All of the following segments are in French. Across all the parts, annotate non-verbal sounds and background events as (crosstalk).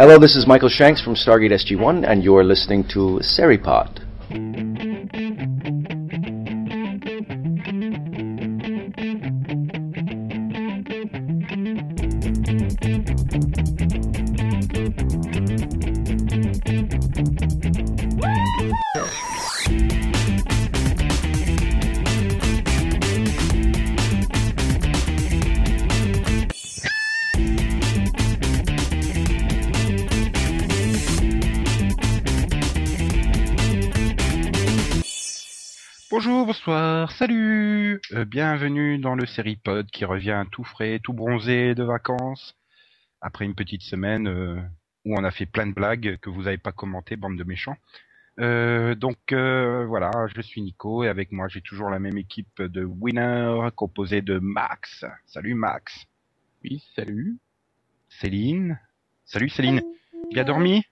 Hello, this is Michael Shanks from Stargate SG-1, and you're listening to Seripod. Bienvenue dans le Seripod qui revient tout frais, tout bronzé de vacances, après une petite semaine euh, où on a fait plein de blagues que vous n'avez pas commentées, bande de méchants. Euh, donc euh, voilà, je suis Nico et avec moi j'ai toujours la même équipe de winners composée de Max. Salut Max. Oui, salut. Céline. Salut Céline. Bien dormi?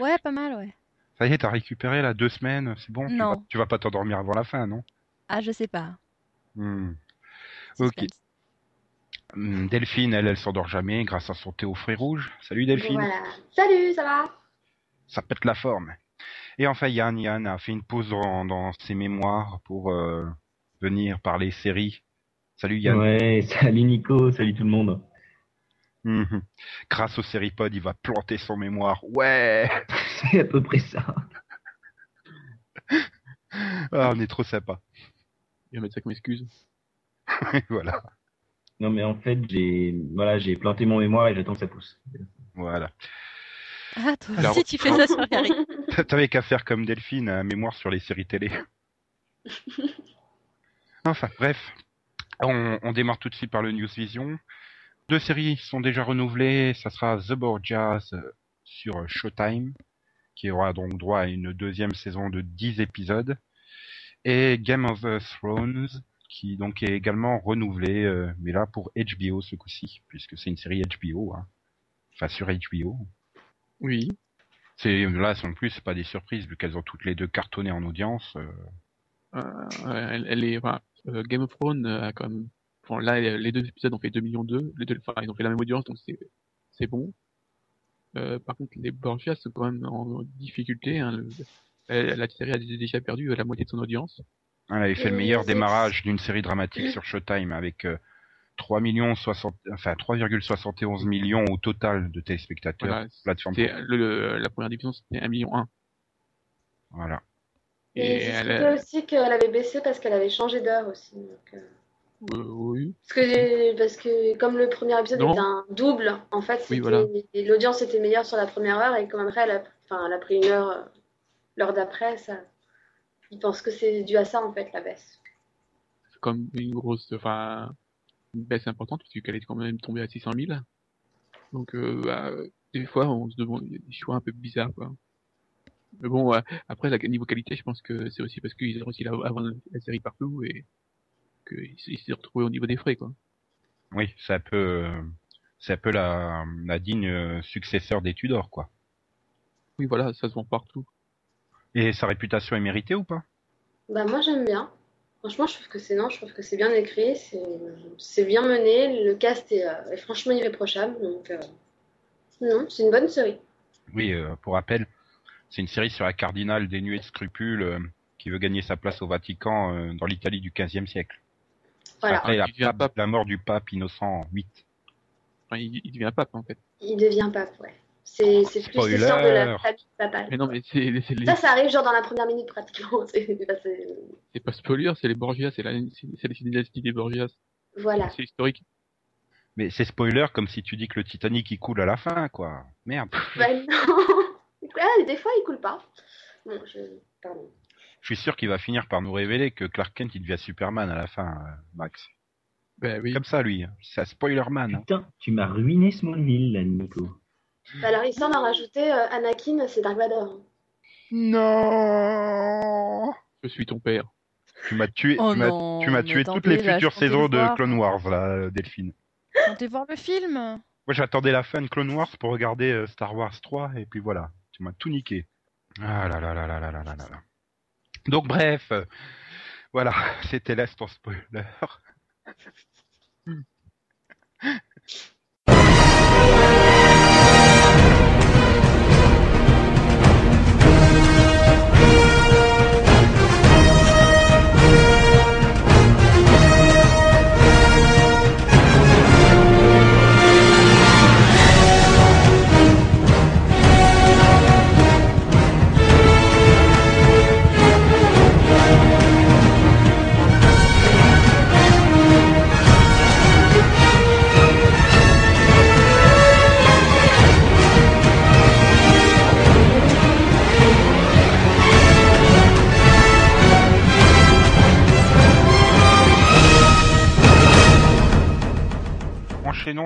Ouais, pas mal, ouais. Ça y est, t'as récupéré là deux semaines, c'est bon tu Non. vas, tu vas pas t'endormir avant la fin, non? Ah, je sais pas. Hmm. Ok. Hum, Delphine, elle, elle s'endort jamais grâce à son thé au fruits rouges. Salut Delphine. Voilà. Salut, ça va? Ça pète la forme. Et enfin, Yann, Yann a fait une pause dans, dans ses mémoires pour euh, venir parler séries. Salut Yann. Ouais, (laughs) salut Nico, salut tout le monde. Mhm. Grâce au Seripod, il va planter son mémoire. Ouais (laughs) C'est à peu près ça. ah, On est trop sympa. Je vais mettre ça comme excuse. voilà. Non mais en fait, j'ai voilà, j'ai planté mon mémoire et j'attends que ça pousse. voilà. Ah, toi Alors- aussi, tu fais ça sur Harry. (laughs) T'avais qu'à faire comme Delphine, un mémoire sur les séries télé. (laughs) enfin, bref. On, on démarre tout de suite par le News Vision. Deux séries sont déjà renouvelées. Ça sera The Borgias euh, sur Showtime, qui aura donc droit à une deuxième saison de 10 épisodes. Et Game of Thrones, qui donc est également renouvelé, euh, mais là pour HBO ce coup-ci, puisque c'est une série HBO. Hein. Enfin, sur HBO. Oui. C'est là en plus c'est pas des surprises vu qu'elles ont toutes les deux cartonné en audience. euh, Euh, elle, elle est, enfin, Game of Thrones a quand même, enfin, là, les deux épisodes ont fait 2 millions 2, les deux, enfin, ils ont fait la même audience, donc c'est, c'est bon. Par contre, les Borgias sont quand même en difficulté, hein, le- la série a déjà perdu la moitié de son audience. elle avait fait le Oui, meilleur démarrage d'une série dramatique sur Showtime avec euh, 3 millions 60, enfin 3,71 millions au total de téléspectateurs. Voilà, plateforme. c'était le, le- la première division, c'était 1 million 1. Voilà. Et Et elle, a- aussi qu'elle avait baissé parce qu'elle avait changé d'heure aussi. donc, euh, euh, oui. Parce que, parce que comme le premier épisode Non. était un double, en fait, Oui, voilà. l'audience était meilleure sur la première heure et comme après, elle a, enfin, elle a pris une heure, euh, l'heure d'après, ça... ils pensent que c'est dû à ça, en fait, la baisse. C'est comme une grosse, enfin, une baisse importante, puisqu'elle est quand même tombée à 600 000. Donc, euh, bah, des fois, on se demande, il y a des choix un peu bizarres, quoi. Mais bon, euh, après, la, niveau qualité, je pense que c'est aussi parce qu'ils ont réussi à vendre la série partout et qu'ils ils s'est retrouvés au niveau des frais, quoi. Oui, c'est un peu, c'est un peu la, la digne successeur des Tudors, quoi. Oui, voilà, ça se vend partout. Et sa réputation est méritée ou pas? Bah, moi, j'aime bien. Franchement, je trouve que c'est non, je trouve que c'est bien écrit, c'est bien mené, le cast est, euh, est franchement irréprochable, donc euh, non, c'est une bonne série. Oui, euh, pour rappel, c'est une série sur un cardinal dénué de scrupules euh, qui veut gagner sa place au Vatican euh, dans l'Italie du XVe siècle. Voilà. Après la, Il devient pape. la mort du pape Innocent VIII. Enfin, il, il devient pape, en fait. Il devient pape, ouais. C'est c'est plus Spoiler. l'histoire de la famille papale. Mais non, mais c'est c'est les- Ça, ça arrive genre dans la première minute pratiquement. (laughs) C'est- bah, c'est- pas spoiler, c'est les Borgias, c'est la, c'est c'est la dynastie des Borgias. Voilà. C'est historique. Mais c'est spoiler comme si tu dis que le Titanic il coule à la fin, quoi. Merde. (laughs) Bah, non. (laughs) Des fois, il coule pas. Bon, je... Pardon. Je suis sûr qu'il va finir par nous révéler que Clark Kent il devient Superman à la fin, euh, Max. Ben oui. Comme ça, lui. C'est un spoilerman. hein. Putain, tu m'as ruiné Smallville, là, Nico. Bah, alors, il semble en rajouter euh, Anakin, c'est Dark Vador. Non Je suis ton père. Tu m'as tué, Oh tu m'as- non, tu m'as mais tué toutes attendez, les là, futures je comptais saisons de voir. Clone Wars, là, Delphine. Comptez voir le film Moi, j'attendais la fin de Clone Wars pour regarder euh, Star Wars 3, et puis voilà. Tu m'as tout niqué. Ah là là là là là là là là là. Donc, bref. euh, voilà. (laughs) C'était là ton spoiler. (laughs)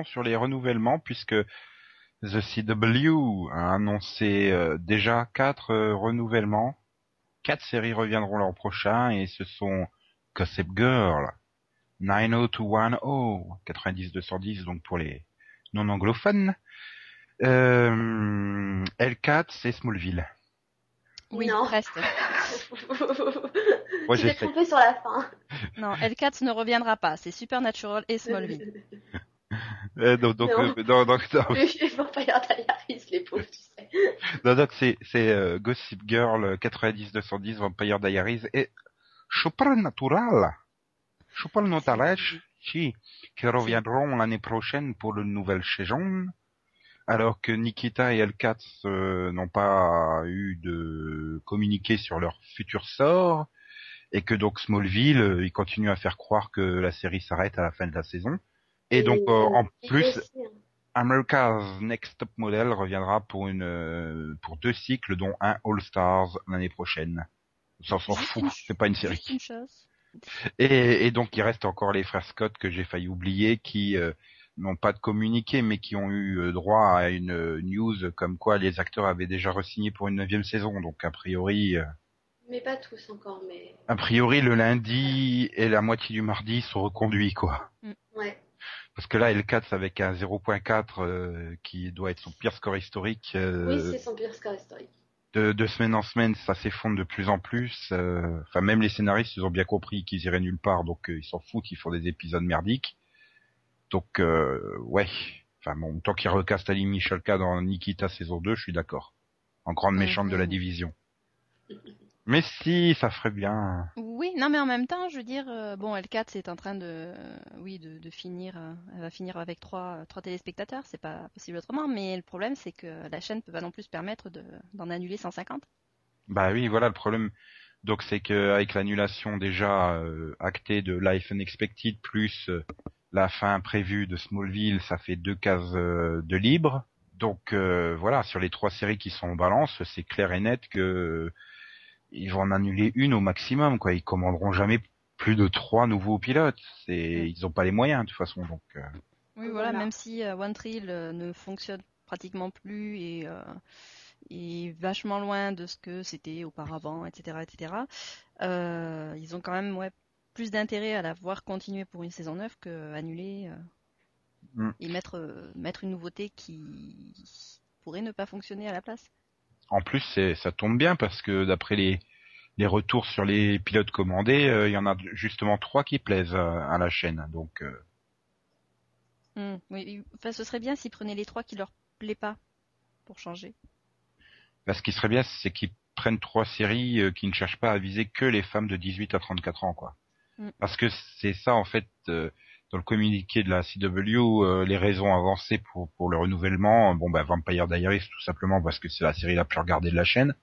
sur les renouvellements puisque The CW a annoncé euh, déjà quatre euh, renouvellements. Quatre séries reviendront l'an prochain et ce sont Gossip Girl, 90210, 90-210 donc pour les non anglophones, euh, L4 c'est Smallville. Oui, Non. tu t'es j'essaie. trompé sur la fin. Non, L4 ne reviendra pas. C'est Supernatural et Smallville. (laughs) Euh, donc donc, Non. euh, non, donc, non, Les Vampire Diaries, les pauvres, tu sais. non, donc c'est c'est euh, Gossip Girl 90-210 Vampire Diaries et Supernatural. Supernatural, si, qui reviendront l'année prochaine pour une nouvelle saison. Alors que Nikita et L4 euh, n'ont pas eu de communiqué sur leur futur sort et que donc Smallville, euh, ils continuent à faire croire que la série s'arrête à la fin de la saison. Et donc euh, en plus, hein. America's Next Top Model reviendra pour une euh, pour deux cycles dont un All Stars l'année prochaine. Ça s'en fout, (laughs) c'est pas une série. Une. Et, et donc il reste encore les frères Scott que j'ai failli oublier qui euh, n'ont pas de communiqué mais qui ont eu euh, droit à une euh, news comme quoi les acteurs avaient déjà re-signé pour une neuvième saison. Donc a priori, Mais pas tous encore, mais a priori le lundi et la moitié du mardi sont reconduits quoi. ouais. Parce que là L4 avec un 0.4 euh, qui doit être son pire score historique. euh, Oui, c'est son pire score historique. de, de semaine en semaine, ça s'effondre de plus en plus. euh, Enfin, même les scénaristes, ils ont bien compris qu'ils iraient nulle part, donc euh, ils s'en foutent, ils font des épisodes merdiques. Donc, euh, ouais. Enfin, bon, tant qu'ils recastent Ali Michalka dans Nikita saison 2, je suis d'accord. En grande méchante de la division. (laughs) Mais si, ça ferait bien. Oui, non, mais en même temps, je veux dire, euh, bon, L4 c'est en train de, euh, oui, de, de finir, euh, elle va finir avec trois, trois téléspectateurs, c'est pas possible autrement. Mais le problème, c'est que la chaîne peut pas non plus se permettre de, d'en annuler 150. Bah oui, voilà le problème. Donc c'est que avec l'annulation déjà actée de Life Unexpected plus la fin prévue de Smallville, ça fait deux cases de libre. Donc voilà, sur les trois séries qui sont en balance, c'est clair et net que ils vont en annuler une au maximum. Quoi, ils commanderont jamais plus de trois nouveaux pilotes. C'est, ils ont pas les moyens de toute façon. Donc euh, Oui, voilà, Voilà. même si euh, One Tree euh, ne fonctionne pratiquement plus et euh, est vachement loin de ce que c'était auparavant, etc., etc. euh, ils ont quand même ouais, plus d'intérêt à la voir continuer pour une saison 9 que annuler euh, Mm. et mettre euh, mettre une nouveauté qui pourrait ne pas fonctionner à la place. En plus, c'est, ça tombe bien parce que d'après les, les retours sur les pilotes commandés, euh, il y en a justement trois qui plaisent à, à la chaîne. Donc, euh, Mm, oui, enfin, ce serait bien s'ils prenaient les trois qui leur plaît pas pour changer. là, ce qui serait bien, c'est qu'ils prennent trois séries euh, qui ne cherchent pas à viser que les femmes de 18 à 34 ans, quoi. Mm. Parce que c'est ça, en fait, euh, dans le communiqué de la CW, euh, les raisons avancées pour, pour le renouvellement. Bon, bah, Vampire Diaries, tout simplement parce que c'est la série la plus regardée de la chaîne.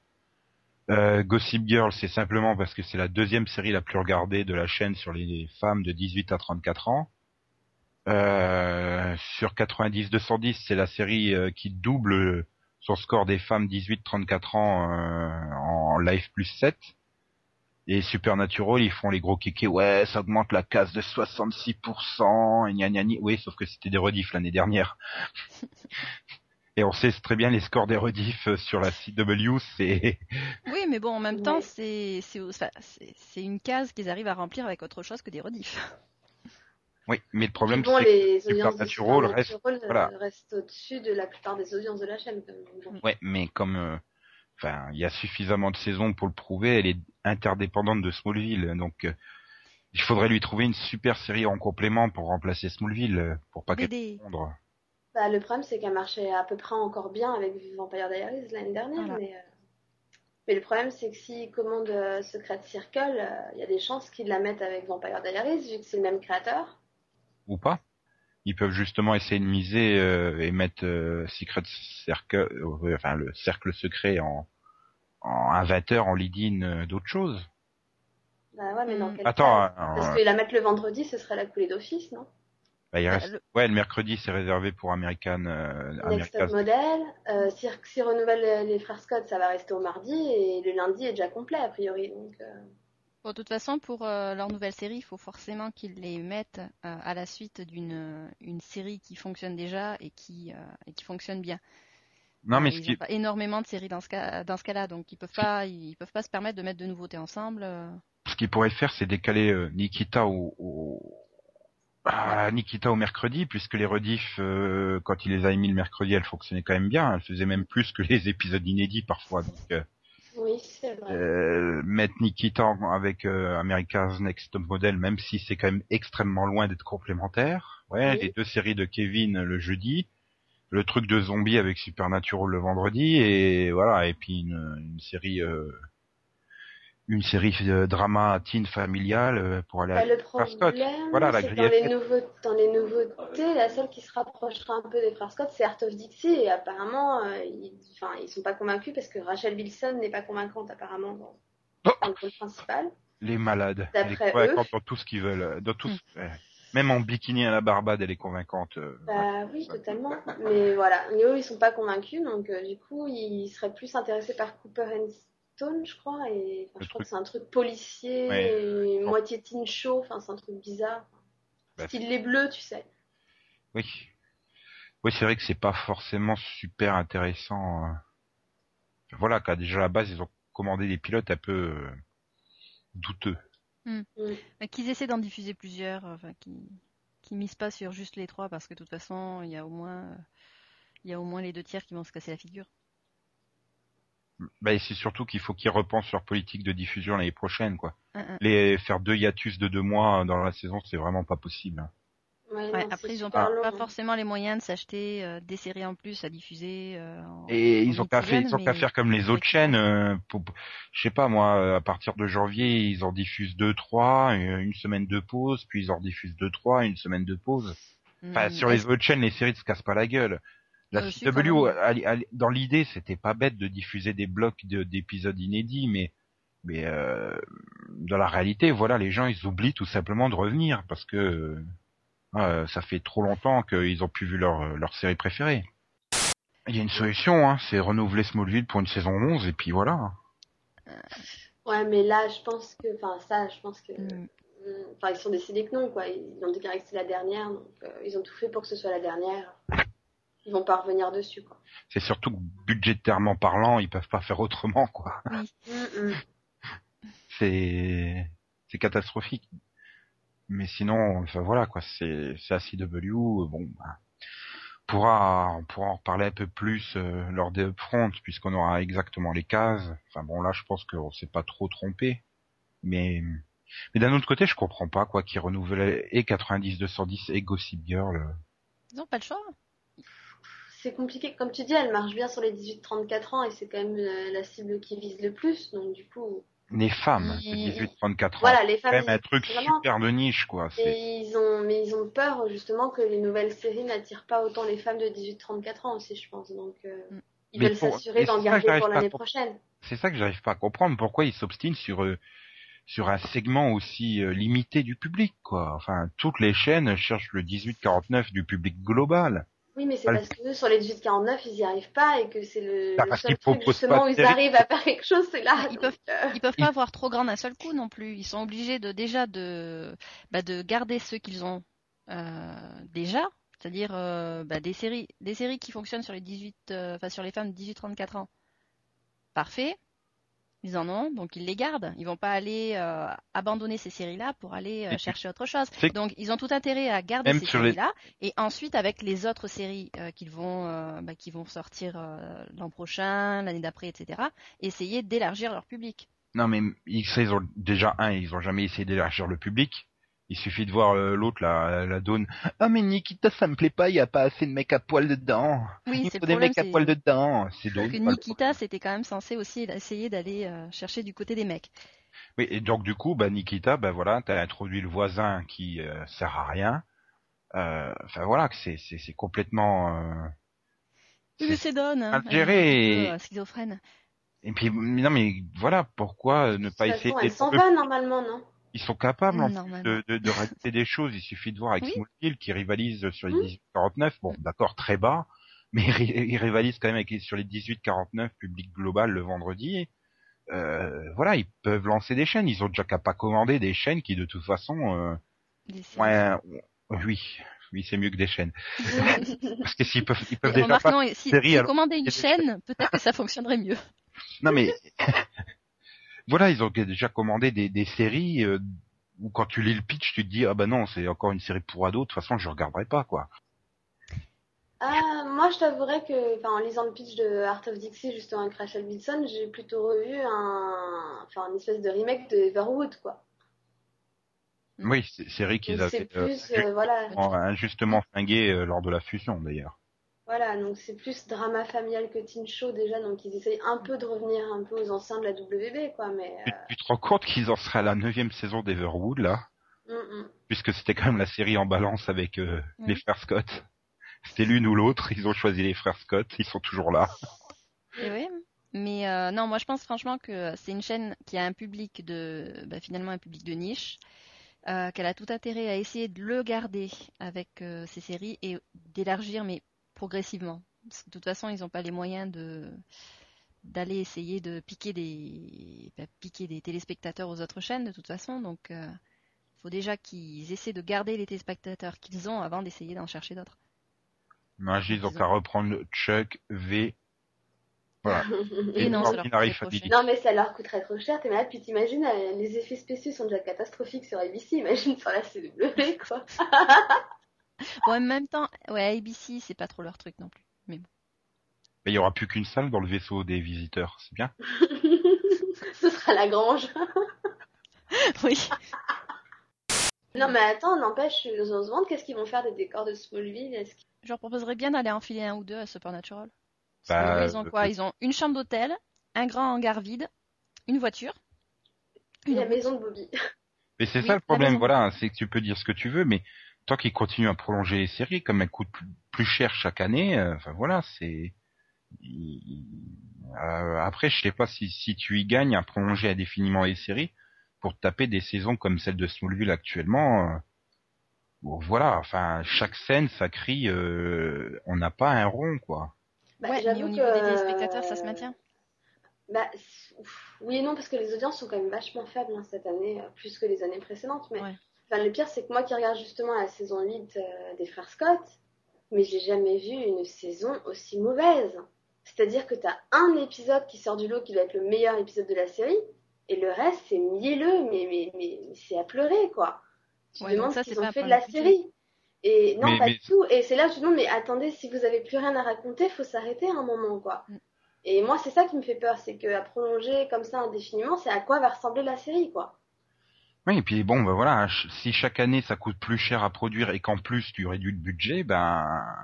Euh, Gossip Girl, c'est simplement parce que c'est la deuxième série la plus regardée de la chaîne sur les femmes de 18 à 34 ans. Euh, sur 90-210, c'est la série euh, qui double son score des femmes 18-34 ans euh, en live plus 7. Et Supernatural, ils font les gros kékés, ouais, ça augmente la case de 66%, et gna gna gna. Oui, sauf que c'était des rediffs l'année dernière. (laughs) et on sait très bien les scores des rediffs sur la CW, c'est... (laughs) Oui, mais bon, en même temps, c'est une case qu'ils arrivent à remplir avec autre chose que des rediffs. (laughs) Oui, mais le problème, bon, c'est les de Supernatural reste- voilà. restent au-dessus de la plupart des audiences de la chaîne. Quand même. Ouais, mais comme euh, enfin, il y a suffisamment de saisons pour le prouver, elle est interdépendante de Smallville, donc euh, il faudrait lui trouver une super série en complément pour remplacer Smallville, euh, pour pas qu'elle. Bah, le problème, c'est qu'elle marchait à peu près encore bien avec Vampire Diaries l'année dernière. Voilà. Mais, euh, mais le problème, c'est que s'ils commandent euh, Secret Circle, euh, il y a des chances qu'ils la mettent avec Vampire Diaries, vu que c'est le même créateur. ou pas. Ils peuvent justement essayer de miser euh, et mettre euh, Secret Circle, euh, enfin le cercle secret en en un 20 heures en lead-in euh, d'autres choses. Bah ouais, mais dans Hmm. quel Attends, cas? euh, Parce que la mettre le vendredi, ce serait la coulée d'office, non? Bah, il Bah, reste... le- Ouais, le mercredi c'est réservé pour American, euh, Next Top America's- Model. Euh, si, si renouvelle les, les frères Scott, ça va rester au mardi, et le lundi est déjà complet, a priori. Donc, euh, Bon, de toute façon, pour euh, leur nouvelle série, il faut forcément qu'ils les mettent euh, à la suite d'une une série qui fonctionne déjà et qui euh, et qui fonctionne bien. Non, mais Euh, ce ils qui, ont pas énormément de séries dans ce cas dans ce cas-là, donc ils peuvent pas ils peuvent pas se permettre de mettre de nouveautés ensemble. euh. ce qu'ils pourraient faire, c'est décaler euh, Nikita au, au... Ah, Nikita au mercredi, puisque les rediffs, euh, quand il les a émis le mercredi, elles fonctionnaient quand même bien. Elles faisaient même plus que les (laughs) épisodes inédits parfois. Donc, euh, Oui, c'est vrai. euh, mettre Nikita avec euh, America's Next Top Model, même si c'est quand même extrêmement loin d'être complémentaire. Ouais, Oui. les deux séries de Kevin le jeudi, le truc de zombie avec Supernatural le vendredi, et voilà, et puis une, une série, euh, une série de drama teen familial euh, pour aller Bah, à le Frères Scott. problème, Voilà, la dans les, nouveaux, dans les nouveautés, la seule qui se rapprochera un peu des frères Scott, c'est Art of Dixie. Et apparemment, euh, ils, ils sont pas convaincus parce que Rachel Wilson n'est pas convaincante apparemment dans, Oh dans le rôle principal. Les malades. Elle est convaincante dans tout ce qu'ils veulent. euh, Dans tout ce- ouais. Même en bikini à la Barbade, elle est convaincante. euh, Bah oui, totalement. Mais voilà, et eux, ils sont pas convaincus, donc euh, du coup, ils seraient plus intéressés par Cooper and Stone, je crois. Et enfin, je crois truc. que c'est un truc policier, Ouais. et Bon. moitié teen show, enfin, c'est un truc bizarre. Bah, Style les bleus, tu sais. Oui. Oui, c'est vrai que c'est pas forcément super intéressant. euh. Voilà, qu'à déjà à la base, ils ont commandé des pilotes un peu euh, douteux. Mais qu'ils essaient d'en diffuser plusieurs, euh, enfin qui qui misent pas sur juste les trois parce que de toute façon il y a au moins il y a au moins les deux tiers qui vont se casser la figure. Bah, et c'est surtout qu'il faut qu'ils repensent leur politique de diffusion l'année prochaine, quoi. Un, un. Les faire deux hiatus de deux mois dans la saison, c'est vraiment pas possible. hein. Ouais, Ouais, non, après ils ont super pas, hein. forcément les moyens de s'acheter euh, des séries en plus à diffuser. euh, en- Et en ils ont qu'à faire, ils ont qu'à mais- faire comme les autres chaînes. euh, pour- je sais pas moi, euh, à partir de janvier, ils en diffusent deux, trois, euh, une semaine de pause, puis ils en diffusent deux, trois, une semaine de pause. Enfin, Hmm, sur les autres chaînes, les séries ne se cassent pas la gueule. La Euh, CW, dans l'idée, c'était pas bête de diffuser des blocs de- d'épisodes inédits, mais mais euh, dans la réalité, voilà, les gens ils oublient tout simplement de revenir parce que euh, euh, ça fait trop longtemps qu'ils ont plus vu leur leur série préférée. Il y a une solution, hein, c'est renouveler Smallville pour une saison 11 et puis voilà. Ouais, mais là, je pense que, enfin, ça, je pense que, hum, enfin, ils sont décidés que non, quoi. Ils ont déclaré que c'est la dernière, donc euh, ils ont tout fait pour que ce soit la dernière. Ils vont pas revenir dessus, quoi. C'est surtout que budgétairement parlant, ils peuvent pas faire autrement, quoi. Oui. C'est c'est catastrophique. Mais sinon, enfin voilà quoi, c'est c'est ACW, bon, bah, on pourra on pourra en reparler un peu plus euh, lors des upfronts puisqu'on aura exactement les cases. Enfin bon là, je pense qu'on s'est pas trop trompé, mais mais d'un autre côté, je comprends pas quoi qui renouvelle et 90 210 et Gossip Girl. euh. Ils ont pas le choix. C'est compliqué. Comme tu dis, elle marche bien sur les 18-34 ans et c'est quand même euh, la cible qui vise le plus. Donc, du coup, Les femmes, c'est 18-34 ans. voilà, les C'est femmes. quand même un truc vraiment- super de niche quoi. C'est Et ils ont, mais ils ont peur justement que les nouvelles séries n'attirent pas autant les femmes de 18-34 ans aussi, je pense. Donc, euh, Mm. ils Mais veulent pour- s'assurer d'en c'est garder pour pas à l'année comprendre. prochaine. c'est ça que j'arrive pas à comprendre pourquoi ils s'obstinent sur euh, sur un segment aussi euh, limité du public quoi. Enfin, toutes les chaînes cherchent le 18-49 du public global. Oui, mais c'est Voilà. parce que eux, sur les 18-49, ils y arrivent pas et que c'est le, Bah, le seul truc justement où ils arrivent à faire quelque chose, c'est là. Ils Donc, peuvent- euh, Ils peuvent pas avoir trop grand d'un seul coup non plus. Ils sont obligés de déjà de bah, de garder ceux qu'ils ont euh, déjà, c'est-à-dire euh, bah, des séries des séries qui fonctionnent sur les 18 euh, enfin sur les femmes de 18-34 ans. Parfait. Ils en ont, donc ils les gardent. Ils vont pas aller euh, abandonner ces séries-là pour aller euh, chercher autre chose. Donc ils ont tout intérêt à garder Même ces les- séries-là et ensuite avec les autres séries euh, qu'ils vont bah, qui vont sortir l'an prochain, l'année d'après, etc. Essayer d'élargir leur public. Non mais ils, ça, ils ont déjà un, ils ont jamais essayé d'élargir le public. Il suffit de voir euh, l'autre la la donne. Ah mais Nikita ça me plaît pas, il y a pas assez de mecs à poil dedans. Oui, il faut des mecs à poil dedans. C'est que donc Nikita, c'était quand même censé aussi essayer d'aller euh, chercher du côté des mecs. Oui, et donc du coup, bah Nikita, bah voilà, t'as introduit le voisin qui euh, sert à rien. Euh, Enfin voilà, que c'est c'est c'est complètement. euh, Oui, c'est- mais c'est Don, hein, mal elle est géré un peu, schizophrène. Et puis non mais voilà, pourquoi ne pas essayer elle s'en va normalement, non? Ils sont capables en plus Normalement. de, de, des choses. Il suffit de voir avec Oui. Smallville qui rivalise sur les Mm. 18-49. Bon, d'accord, très bas, mais il ri- il rivalise quand même avec sur les 18-49 public global le vendredi. euh, voilà, ils peuvent lancer des chaînes. Ils ont déjà qu'à pas commander des chaînes qui de toute façon, euh, ouais, oui, oui, c'est mieux que des chaînes. (laughs) Parce que s'ils peuvent, ils peuvent déjà pas. si, série, si alors commander une chaîne, peut-être que ça fonctionnerait mieux. Non mais (laughs) voilà, ils ont déjà commandé des, des séries euh, où quand tu lis le pitch, tu te dis ah bah non, c'est encore une série pour ados. De toute façon, je regarderai pas quoi. Ah, moi, je t'avouerais que, en lisant le pitch de Art of Dixie, justement, avec Rachel Bilson, j'ai plutôt revu un, enfin, une espèce de remake de Everwood, quoi. Oui, c'est série qu'ils avaient euh, plus, euh, voilà, injustement- flinguée lors de la fusion d'ailleurs. Voilà, donc c'est plus drama familial que teen show déjà, donc ils essayent un peu de revenir un peu aux anciens de la WB, quoi, mais, Tu, tu te rends compte qu'ils en seraient à la neuvième saison d'Everwood là, euh, mm, mm. puisque c'était quand même la série en balance avec euh, Mm. les frères Scott. C'était l'une ou l'autre. Ils ont choisi les frères Scott. Ils sont toujours là. (laughs) Et oui. Mais euh, non, moi je pense franchement que c'est une chaîne qui a un public de, bah, finalement un public de niche, euh, qu'elle a tout intérêt à essayer de le garder avec euh, ses séries et d'élargir, mais progressivement. Parce que de toute façon, ils n'ont pas les moyens de d'aller essayer de piquer des bah, piquer des téléspectateurs aux autres chaînes de toute façon. Donc, il faut déjà qu'ils essaient de garder les téléspectateurs qu'ils ont avant d'essayer d'en chercher d'autres. Non, ils ont qu'à reprendre Chuck V. Voilà. (laughs) Et non, ça leur Ordinary coûterait trop Family. cher. Non, mais ça leur coûterait trop cher, t'es malade, puis t'imagines, euh, les effets spéciaux sont déjà catastrophiques sur ABC, imagine sur la CW, quoi. Bon, en même temps, ouais, ABC, c'est pas trop leur truc non plus. Mais il y aura plus qu'une salle dans le vaisseau des visiteurs. C'est bien. (laughs) Ce sera la grange. (laughs) oui. (laughs) Non, mais attends, n'empêche, on se demande qu'est-ce qu'ils vont faire des décors de Smallville, est-ce qu'ils- Je leur proposerais bien d'aller enfiler un ou deux à Supernatural. Bah, Parce que eux, ils ont euh, quoi? Ils ont une chambre d'hôtel, un grand hangar vide, une voiture. la route. maison de Bobby. Mais c'est Oui, ça le la problème, voilà, c'est que tu peux dire ce que tu veux, mais tant qu'ils continuent à prolonger les séries, comme elles coûtent plus, cher chaque année, euh, enfin voilà, c'est. euh, après, je sais pas si, si tu y gagnes à prolonger indéfiniment les séries pour taper des saisons comme celle de Smallville actuellement. euh, bon, voilà, enfin chaque scène, ça crie, euh, on n'a pas un rond quoi. Bah, ouais, mais j'avoue au niveau que- des téléspectateurs, ça se maintient. Bah, oui et non, parce que les audiences sont quand même vachement faibles hein, cette année, euh, plus que les années précédentes. Mais Ouais. Enfin, le pire, c'est que moi qui regarde justement la saison 8 euh, des Frères Scott, mais j'ai jamais vu une saison aussi mauvaise. C'est-à-dire que t'as un épisode qui sort du lot qui doit être le meilleur épisode de la série, et le reste, c'est mielleux, mais, mais, mais, mais c'est à pleurer, quoi. Tu te Ouais, demandes ça, ce qu'ils ont fait de la série. Et non, Mais- pas mais- tout. Et c'est là que je me demande, mais attendez, si vous avez plus rien à raconter, faut s'arrêter à un moment, quoi. Mm. Et moi, c'est ça qui me fait peur, c'est qu'à prolonger comme ça indéfiniment, c'est à quoi va ressembler la série, quoi. Oui, et puis bon, ben voilà, si chaque année ça coûte plus cher à produire et qu'en plus tu réduis le budget, ben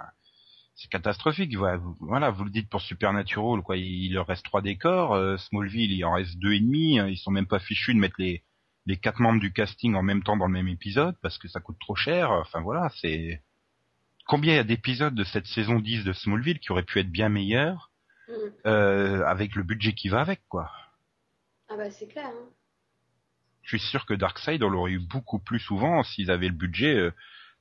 c'est catastrophique. Voilà, vous, le dites pour Supernatural, quoi. Il, il leur reste trois décors. euh, Smallville, il en reste deux et demi. hein, Ils sont même pas fichus de mettre les les quatre membres du casting en même temps dans le même épisode parce que ça coûte trop cher. Enfin voilà, c'est combien il y a d'épisodes de cette saison 10 de Smallville qui auraient pu être bien meilleurs Mm. euh, avec le budget qui va avec, quoi? Ah bah c'est clair. Hein. Je suis sûr que Darkseid, on l'aurait eu beaucoup plus souvent s'ils avaient le budget euh,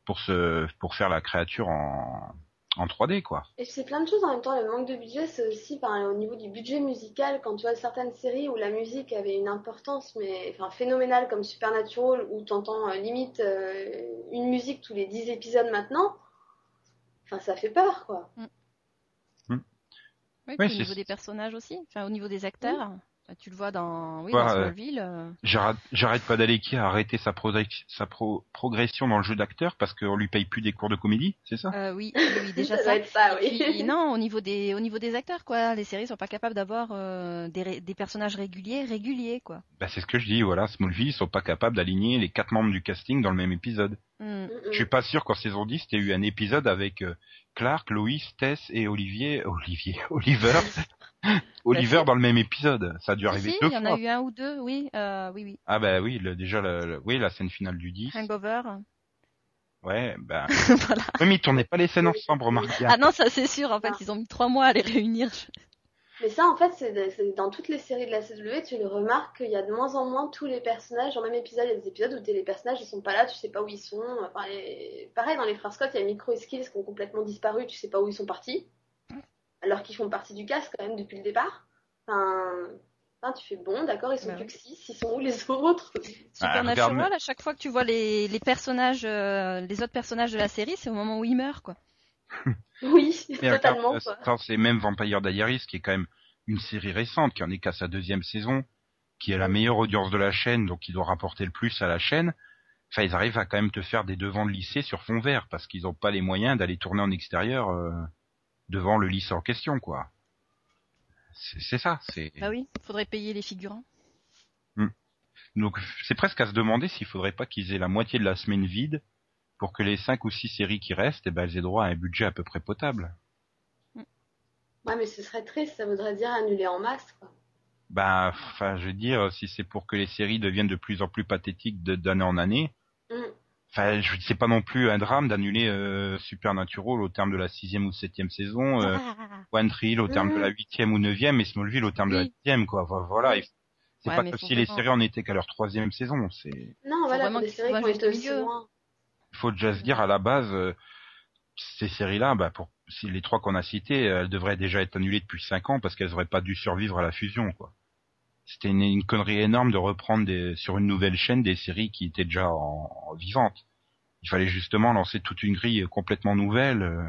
pour se, pour faire la créature en, en 3D, quoi. Et c'est plein de choses en même temps. Le manque de budget, c'est aussi enfin, au niveau du budget musical. Quand tu vois certaines séries où la musique avait une importance mais enfin, phénoménale comme Supernatural, où t'entends euh, limite euh, une musique tous les 10 épisodes maintenant, enfin ça fait peur quoi. Oui, Ouais, puis au niveau des personnages aussi, enfin au niveau des acteurs. Enfin, tu le vois dans, oui, Ouais, dans euh, Smallville. euh, J'arrête pas à arrêter sa, progr- sa pro- progression dans le jeu d'acteur parce qu'on lui paye plus des cours de comédie, c'est ça? Euh, oui, oui, déjà ça ça. ça, oui. Puis, non, au niveau des, au niveau des acteurs, quoi. Les séries sont pas capables d'avoir euh, des, des personnages réguliers, réguliers, quoi. Bah c'est ce que je dis, voilà, Smallville, ils sont pas capables d'aligner les quatre membres du casting dans le même épisode. Mm. Je suis pas sûr qu'en saison 10, t'aies eu un épisode avec euh, Clark, Lois, Tess et Olivier, Olivier, (laughs) Oliver, (laughs) Oliver dans le même épisode. Ça a dû arriver si, deux il y en fois. a eu un ou deux, oui, euh, oui, oui. Ah bah oui, le- déjà, le, le- oui, la scène finale du 10. Hangover. Ouais, bah. (laughs) voilà. Oui, mais ils tournaient pas les scènes ensemble, remarque. Ah non, ça c'est sûr, en fait, Ah. ils ont mis trois mois à les réunir. Mais ça, en fait, c'est dans toutes les séries de la CW, tu le remarques qu'il y a de moins en moins tous les personnages. Le même épisode, il y a des épisodes où les personnages ils sont pas là, tu sais pas où ils sont. Enfin, les- Pareil, dans les Frères Scott, il y a Micro et Skills qui ont complètement disparu, tu sais pas où ils sont partis. Alors qu'ils font partie du cast quand même depuis le départ. Enfin, Enfin, tu fais bon, d'accord, ils sont Bah plus que 6, ils sont où les (laughs) autres? Supernatural, regarde- à chaque fois que tu vois les, les personnages, euh, les autres personnages de la série, c'est au moment où ils meurent, quoi. (laughs) Oui, Mais totalement. euh, c'est même Vampire Diaries qui est quand même une série récente, qui en est qu'à sa deuxième saison, qui est la meilleure audience de la chaîne, donc qui doit rapporter le plus à la chaîne. Enfin, ils arrivent à quand même te faire des devants de lycée sur fond vert, parce qu'ils n'ont pas les moyens d'aller tourner en extérieur euh, devant le lycée en question, quoi. C'est c'est ça, c'est... Bah oui, faudrait payer les figurants. Donc c'est presque à se demander s'il faudrait pas qu'ils aient la moitié de la semaine vide pour que les cinq ou six séries qui restent, eh ben, elles aient droit à un budget à peu près potable. Ouais, mais ce serait triste, ça voudrait dire annuler en masse, quoi. Bah, enfin, je veux dire, si c'est pour que les séries deviennent de plus en plus pathétiques de- d'année en année, Mm. Enfin, je c'est pas non plus un drame d'annuler euh, Supernatural au terme de la sixième ou septième saison, euh, (laughs) One Tree au terme de la huitième ou neuvième, et Smallville au terme de la dixième, quoi. Enfin, Voilà, il- c'est Ouais, pas comme si les séries en étaient qu'à leur troisième saison. C'est, Non, voilà, des séries qui ont été aussi milieu. loin. faut déjà se dire à la base, euh, ces séries-là, bah, pour si les trois qu'on a citées, elles devraient déjà être annulées depuis cinq ans parce qu'elles auraient pas dû survivre à la fusion, quoi. C'était une, une connerie énorme de reprendre des, sur une nouvelle chaîne des séries qui étaient déjà en, en vivantes. Il fallait justement lancer toute une grille complètement nouvelle. euh.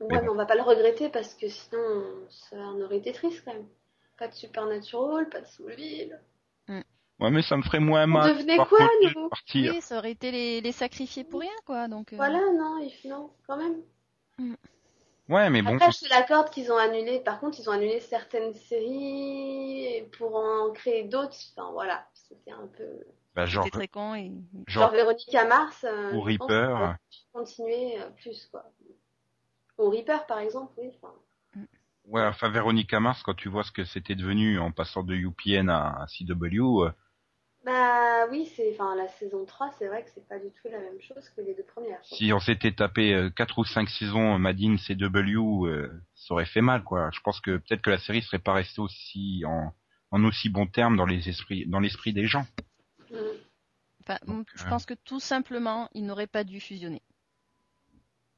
Ouais, Mais mais on va pas le regretter parce que sinon, ça en aurait été triste quand même. Pas de Supernatural, pas de Smallville. Ouais, mais ça me ferait moins mal. devenait de voir quoi. Oui, ça aurait été les, les sacrifier pour rien, quoi. Donc, euh, Voilà, non, non, quand même. Ouais, mais bon, Après, je te l'accorde qu'ils ont annulé. Par contre, ils ont annulé certaines séries pour en créer d'autres. Enfin, voilà, c'était un peu. bah, genre, c'était très con et Genre, genre, Véronique à Mars. euh, ou Reaper. Continuer euh, plus, quoi. Ou Reaper, par exemple, oui. enfin. Ouais, enfin Véronica Mars, quand tu vois ce que c'était devenu en passant de UPN à, à CW, euh, Bah oui, c'est. Enfin, la saison 3, c'est vrai que c'est pas du tout la même chose que les deux premières. quoi. si on s'était tapé euh, quatre ou cinq saisons Madine CW, euh, ça aurait fait mal, quoi. Je pense que peut-être que la série serait pas restée aussi en, en aussi bons termes dans les esprits, dans l'esprit des gens. Mm. Enfin, Donc, je euh, pense que tout simplement, ils n'auraient pas dû fusionner.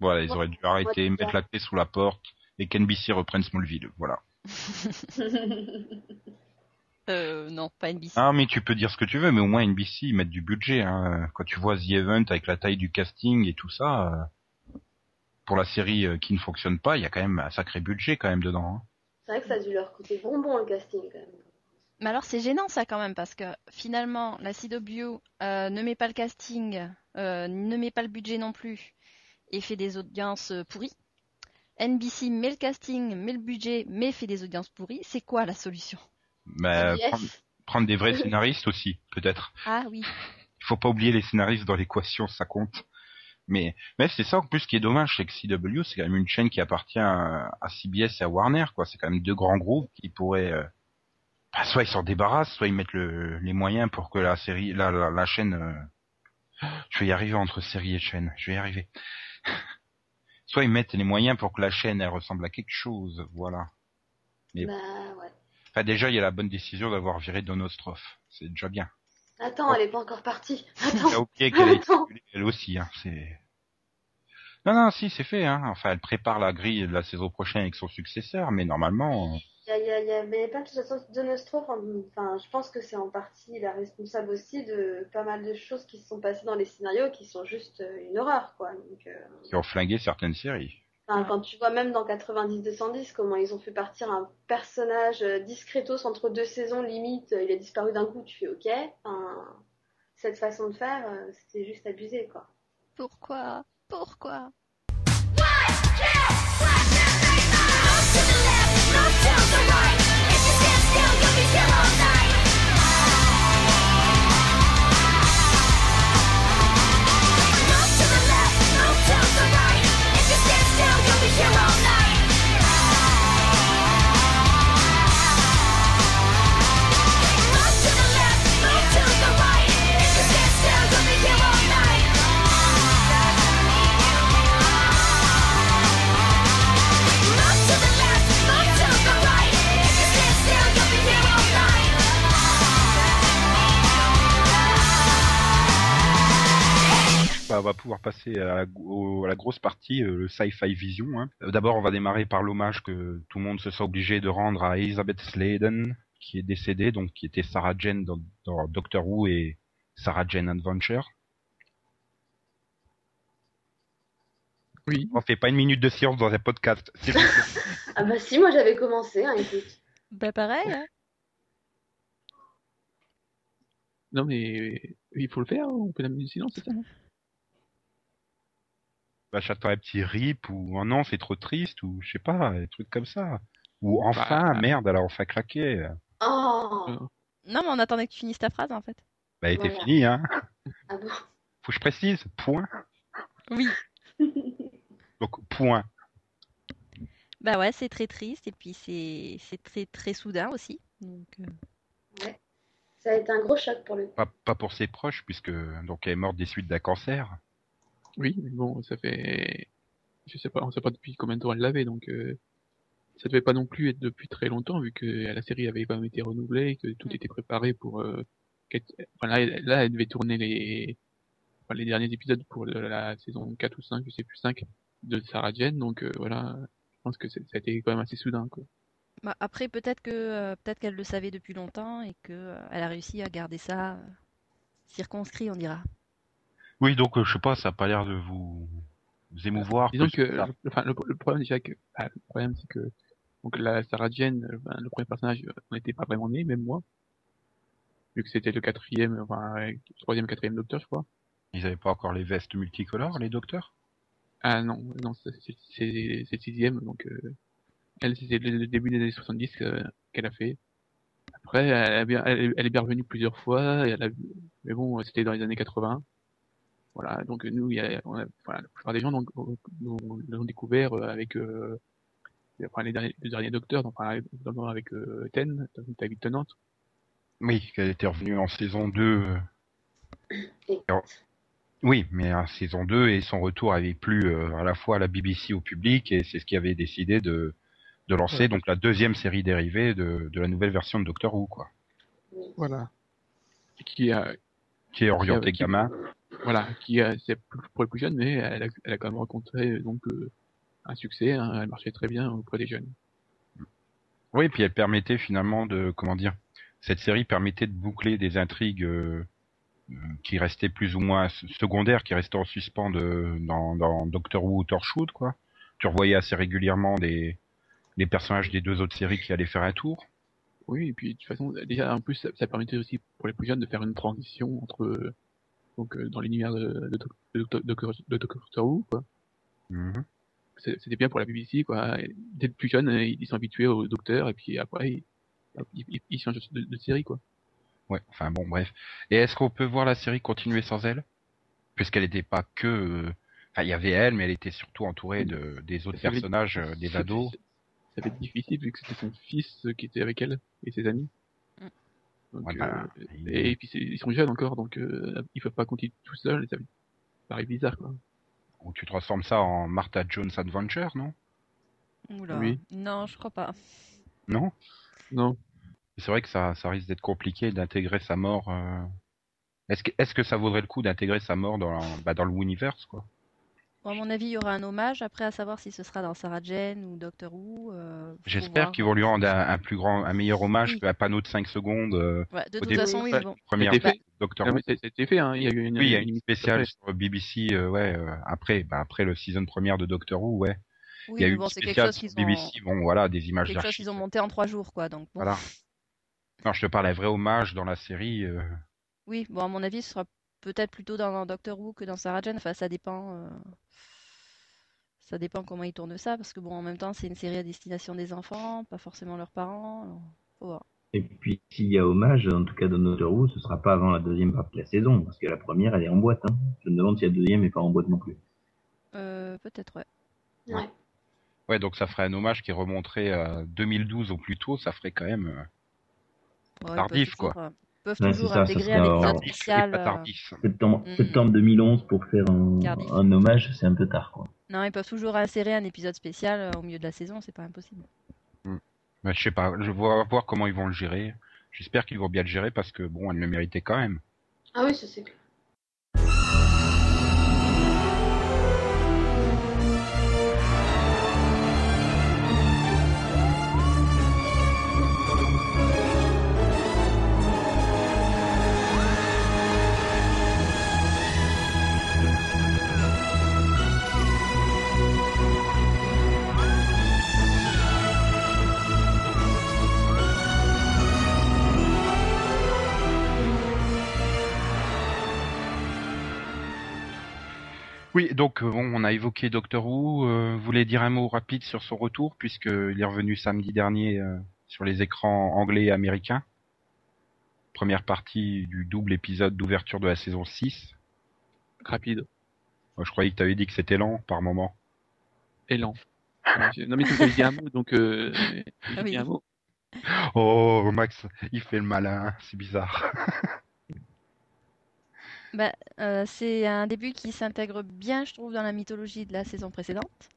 Voilà, ils Ouais. auraient dû arrêter, Ouais, mettre la clé sous la porte et qu'NBC reprenne Smallville. Voilà. (laughs) (laughs) Euh, non, pas NBC. Ah, mais tu peux dire ce que tu veux, mais au moins NBC ils mettent du budget. Hein. Quand tu vois The Event avec la taille du casting et tout ça, euh, pour la série euh, qui ne fonctionne pas, il y a quand même un sacré budget quand même dedans. hein. c'est vrai que ça a dû leur coûter bonbon le casting quand même. Mais alors c'est gênant ça quand même parce que finalement la CW euh, ne met pas le casting, euh, ne met pas le budget non plus et fait des audiences pourries. NBC met le casting, met le budget, mais fait des audiences pourries. C'est quoi la solution? Mais Yes. prendre, prendre des vrais (laughs) scénaristes aussi, peut-être. Ah oui. Il faut pas oublier les scénaristes dans l'équation, ça compte. Mais, mais c'est ça en plus qui est dommage, c'est que CW c'est quand même une chaîne qui appartient à, à CBS et à Warner, quoi. C'est quand même deux grands groupes qui pourraient, euh, bah, soit ils s'en débarrassent, soit ils mettent le, les moyens pour que la série, la, la, la chaîne, euh, je vais y arriver entre série et chaîne, je vais y arriver. (laughs) soit ils mettent les moyens pour que la chaîne elle ressemble à quelque chose, voilà. Mais- Bah ouais. Enfin déjà il y a la bonne décision d'avoir viré Donostrof, c'est déjà bien. Attends, Oh. elle est pas encore partie. Attends. oublié qu'elle elle aussi, hein, c'est... Non, non, si, c'est fait, hein. Enfin, elle prépare la grille de la saison prochaine avec son successeur, mais normalement... euh, Il y a, il y a, il y a mais plein de choses. De Nostrof, enfin, je pense que c'est en partie la responsable aussi de pas mal de choses qui se sont passées dans les scénarios qui sont juste euh, une horreur, quoi. Donc, euh, qui ont flingué certaines séries. Enfin, quand tu vois même dans 90-210 comment ils ont fait partir un personnage euh, discretos entre deux saisons limite, euh, il a disparu d'un coup, tu fais ok. Enfin, cette façon de faire, euh, c'était juste abusé, quoi. Pourquoi? Pourquoi? On va pouvoir passer à la, au- à la grosse partie, euh, le sci-fi vision. hein. Euh, D'abord, on va démarrer par l'hommage que tout le monde se sent obligé de rendre à Elizabeth Sladen, qui est décédée, donc qui était Sarah Jane dans, dans Doctor Who et Sarah Jane Adventure. Oui. On fait pas une minute de silence dans un podcast. (laughs) Ah bah si, moi j'avais commencé, hein, écoute. Bah pareil. hein. Non, mais il faut le faire, on peut la minute de silence, c'est ça? Bah, j'attends un petit rip ou oh non, c'est trop triste ou je sais pas, des trucs comme ça. Ou enfin, Bah, merde, alors enfin claqué. Oh Non, mais on attendait que tu finisses ta phrase en fait. Bah, elle était Voilà. fini, hein. Ah bon Faut que je précise. Point. Oui. (laughs) Donc, point. Bah ouais, c'est très triste et puis c'est c'est très très soudain aussi. Donc euh, Ça a été un gros choc pour le coup. Pas, pas pour ses proches, puisque donc elle est morte des suites d'un cancer. Oui, mais bon, ça fait, je sais pas, on sait pas depuis combien de temps elle l'avait, donc euh, ça devait pas non plus être depuis très longtemps, vu que la série avait pas été renouvelée, que tout Mm. était préparé pour. Euh, enfin, là, elle- là, elle devait tourner les, enfin, les derniers épisodes pour le- la saison 4 ou 5, je sais plus 5 de Sarah Jane, donc euh, voilà, je pense que ça a été quand même assez soudain, quoi. bah, après peut-être que euh, peut-être qu'elle le savait depuis longtemps et que elle a réussi à garder ça circonscrit, on dira. Oui, donc euh, je sais pas, ça a pas l'air de vous, vous émouvoir. Disons que, enfin, le, le problème déjà que, ah, le problème c'est que, donc la Sarah Jane, euh, ben, le premier personnage, euh, on n'était pas vraiment né, même moi, vu que c'était le quatrième, enfin, euh, troisième, quatrième docteur, je crois. Ils avaient pas encore les vestes multicolores, les docteurs? Ah non, non, c'est le sixième, donc euh, elle c'était le, le début des années 70 euh, qu'elle a fait. Après, elle, a bien- elle, elle est bien revenue plusieurs fois, et elle a, mais bon, c'était dans les années 80. Voilà, donc nous, il y a, on a, voilà, la plupart des gens l'ont l'ont découvert euh, avec euh, enfin, les derniers, les derniers docteurs, donc, enfin, notamment avec euh, Ten, David Tennant. Oui, qu'elle était revenue en saison 2. euh, Alors, Oui, mais en saison 2 et son retour avait plu euh, à la fois à la BBC au public et c'est ce qui avait décidé de, de lancer Ouais. donc la deuxième série dérivée de, de la nouvelle version de Doctor Who, quoi. Voilà. Qui a, Qui est orienté qui- gamin. Voilà, qui a, c'est plus- pour les plus jeunes, mais elle a, elle a quand même rencontré euh, donc euh, un succès, hein, elle marchait très bien auprès des jeunes. Oui, et puis elle permettait finalement de, comment dire, cette série permettait de boucler des intrigues euh, euh, qui restaient plus ou moins secondaires, qui restaient en suspens de, dans, dans Doctor Who ou Torchwood, quoi. Tu revoyais assez régulièrement des, les personnages des deux autres séries qui allaient faire un tour. Oui, et puis de toute façon, déjà en plus, ça, ça permettait aussi pour les plus jeunes de faire une transition entre euh, donc dans l'univers de, de, de, Doc- de, de Doctor Who, quoi. Mhm. C'est- C'était bien pour la BBC, quoi. Et Dès le plus jeune, ils sont habitués au Docteur, et puis après, ils, ils, ils- changent de, de série, quoi. Ouais, enfin bon, bref. Et est-ce qu'on peut voir la série continuer sans elle? Puisqu'elle n'était pas que... euh, Enfin, il y avait elle, mais elle était surtout entourée de, des autres personnages, euh, des ados. Ça fait difficile vu que c'était son fils qui était avec elle et ses amis. Donc, Ouais, bah, euh, il- et, puis ils sont jeunes encore, donc euh, ils peuvent pas continuer tout seuls. et Ça ça paraît bizarre, quoi. Ou tu transformes ça en Martha Jones Adventure, non? Oula. Oui. Non, je crois pas. Non? Non. C'est vrai que ça, ça risque d'être compliqué d'intégrer sa mort. euh, Est-ce que, ça vaudrait le coup d'intégrer sa mort dans, la- bah, dans le universe, quoi? Bon, à mon avis, il y aura un hommage. Après, à savoir si ce sera dans Sarah Jane ou Doctor Who. euh, J'espère qu'ils vont lui rendre un, un plus grand, un meilleur hommage Oui. qu'un panneau de 5 secondes. euh, Ouais, de toute façon, oui, bon. première C'était fait. Doctor Non, Who. c'était fait, hein. Il y a eu une, Oui, il y a une spéciale après. sur BBC, euh, ouais, euh, après, bah, après le season première de Doctor Who, ouais. Oui, il y a eu bon, une c'est quelque spéciale chose sur qu'ils ont, BBC, bon, voilà, des images quelque chose qu'ils ont monté en trois jours, quoi. Donc, bon. Voilà. Non, je te parle un vrai hommage dans la série. euh, Oui, bon, à mon avis, ce sera peut-être plutôt dans Doctor Who que dans Sarah Jane. Enfin, ça dépend. euh, Ça dépend comment ils tournent ça, parce que bon, en même temps, c'est une série à destination des enfants, pas forcément leurs parents. alors, Faut voir. Et puis, s'il y a hommage, en tout cas dans Doctor Who, ce sera pas avant la deuxième partie de la saison, parce que la première, elle est en boîte. Hein. Je me demande si la deuxième est pas en boîte non plus. Euh, peut-être, ouais. Ouais. Ouais, donc ça ferait un hommage qui remonterait à 2012 au plus tôt, ça ferait quand même. euh, Ouais, Tardif, quoi. Peuvent Ouais, toujours c'est ça, ça intégrer serait un épisode tardif spécial. euh. Septembre, septembre 2011 pour faire un, hommage, c'est un peu tard, quoi. Non, ils peuvent toujours insérer un épisode spécial euh, au milieu de la saison, c'est pas impossible. Mais je sais pas, je vais voir comment ils vont le gérer. J'espère qu'ils vont bien le gérer parce que bon, elle le méritait quand même. Ah oui, ça c'est clair. Oui, donc euh, bon, on a évoqué Doctor Who. Euh, vous voulez dire un mot rapide sur son retour, puisqu'il est revenu samedi dernier euh, sur les écrans anglais et américains. Première partie du double épisode d'ouverture de la saison 6. Rapide. Moi, je croyais que tu avais dit que c'était lent par moment. Et lent. non mais tu dit un mot, donc euh, j'ai Ah oui. dit un mot. Oh, Max, il fait le malin, c'est bizarre. (laughs) Bah, euh, c'est un début qui s'intègre bien, je trouve, dans la mythologie de la saison précédente.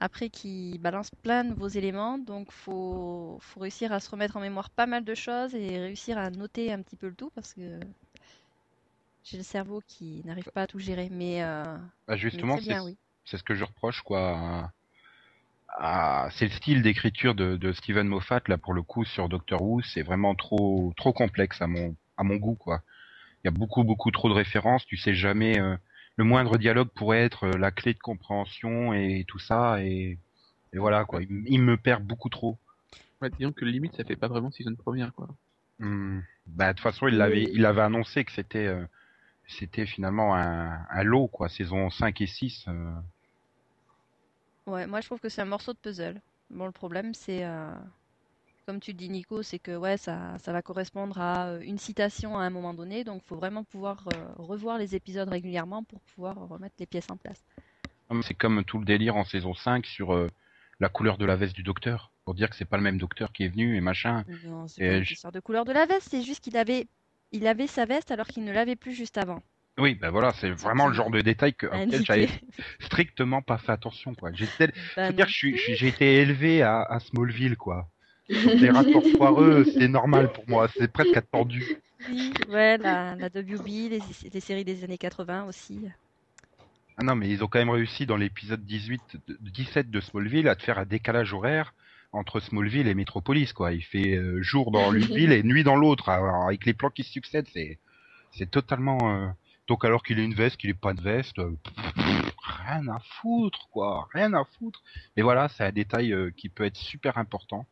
Après, qui balance plein de nouveaux éléments, donc faut, faut réussir à se remettre en mémoire pas mal de choses et réussir à noter un petit peu le tout parce que j'ai le cerveau qui n'arrive pas à tout gérer. Mais, euh, Bah, justement, c'est oui. ce que je reproche, quoi. C'est le style d'écriture de, de Steven Moffat, là, pour le coup, sur Doctor Who. C'est vraiment trop, trop complexe à mon, à mon goût, quoi. Il y a beaucoup, beaucoup trop de références. Tu sais jamais. euh, le moindre dialogue pourrait être euh, la clé de compréhension et tout ça. Et, et voilà, quoi. Il, il me perd beaucoup trop. Ouais, disons que limite, ça fait pas vraiment saison première, quoi. Hmm. Bah, de toute façon, il l'avait, il avait annoncé que c'était, euh, c'était finalement un, un lot, quoi. Saison 5 et 6. euh, Ouais, moi je trouve que c'est un morceau de puzzle. Bon, le problème c'est, euh, comme tu dis Nico, c'est que ouais, ça, ça va correspondre à euh, une citation à un moment donné, donc faut vraiment pouvoir euh, revoir les épisodes régulièrement pour pouvoir remettre les pièces en place. Mais C'est comme tout le délire en saison 5 sur euh, la couleur de la veste du docteur. Pour dire que c'est pas le même docteur qui est venu et machin. Non, c'est pas une histoire de couleur de la veste, c'est juste qu'il avait, il avait sa veste alors qu'il ne l'avait plus juste avant. Oui, ben voilà, c'est vraiment le genre de détail que, j'avais strictement pas fait attention, quoi. J'ai tel- Bah été élevé à, à Smallville, quoi. Les rapports foireux, c'est normal pour moi. C'est presque attendu. Oui, ouais, la, la WB, les, les séries des années 80 aussi. Ah non, mais ils ont quand même réussi dans l'épisode 18, de- 17 de Smallville à te faire un décalage horaire entre Smallville et Metropolis, quoi. Il fait euh, jour dans l'une (laughs) ville et nuit dans l'autre, avec les plans qui se succèdent, c'est c'est totalement. euh, Donc alors qu'il ait une veste, qu'il ait pas de veste, euh, rien à foutre, quoi, rien à foutre. Mais voilà, c'est un détail qui peut être super important.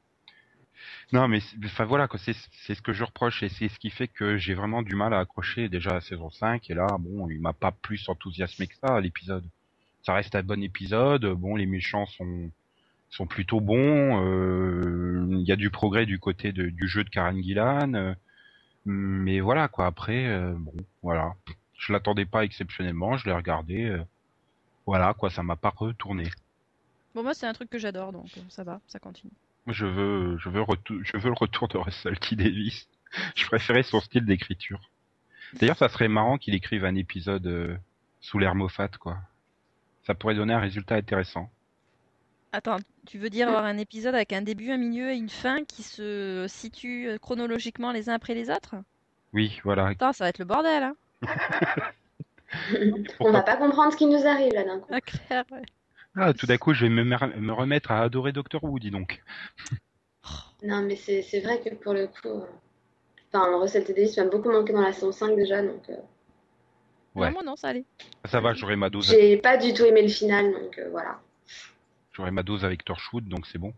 Non, mais enfin voilà, c'est ce que je reproche et c'est ce qui fait que j'ai vraiment du mal à accrocher déjà à la saison 5 et là, bon, il m'a pas plus enthousiasmé que ça l'épisode. Ça reste un bon épisode. Bon, les méchants sont sont plutôt bons. euh, Il y a du progrès du côté du jeu de Karen Gillan. euh, mais voilà quoi. Après, euh, bon, voilà. Je l'attendais pas exceptionnellement. Je l'ai regardé. voilà quoi. Ça m'a pas retourné. Bon, moi c'est un truc que j'adore, donc ça va, ça continue. Je veux, je veux, retou- je veux le retour de Russell T Davis. (laughs) Je préférais son style d'écriture. D'ailleurs, ça serait marrant qu'il écrive un épisode euh, sous l'air Moffat, quoi. Ça pourrait donner un résultat intéressant. Attends, tu veux dire avoir un épisode avec un début, un milieu et une fin qui se situent euh, chronologiquement les uns après les autres? Oui, voilà. Attends, ça va être le bordel, hein? (laughs) On va pas comprendre ce qui nous arrive là d'un coup. Ah, clair, ouais. Ah, tout d'un coup, je vais me, remettre à adorer Doctor Who, dis donc. (laughs) Non, mais c'est vrai que pour le coup. euh, Enfin, Russell T. Davies m'a beaucoup manqué dans la saison 5 déjà, donc euh, Ouais. Non, moi non, ça allait. Ça va, j'aurai ma dose, j'ai pas du tout aimé le final, donc euh, voilà. j'aurai ma dose avec Torchwood, donc c'est bon.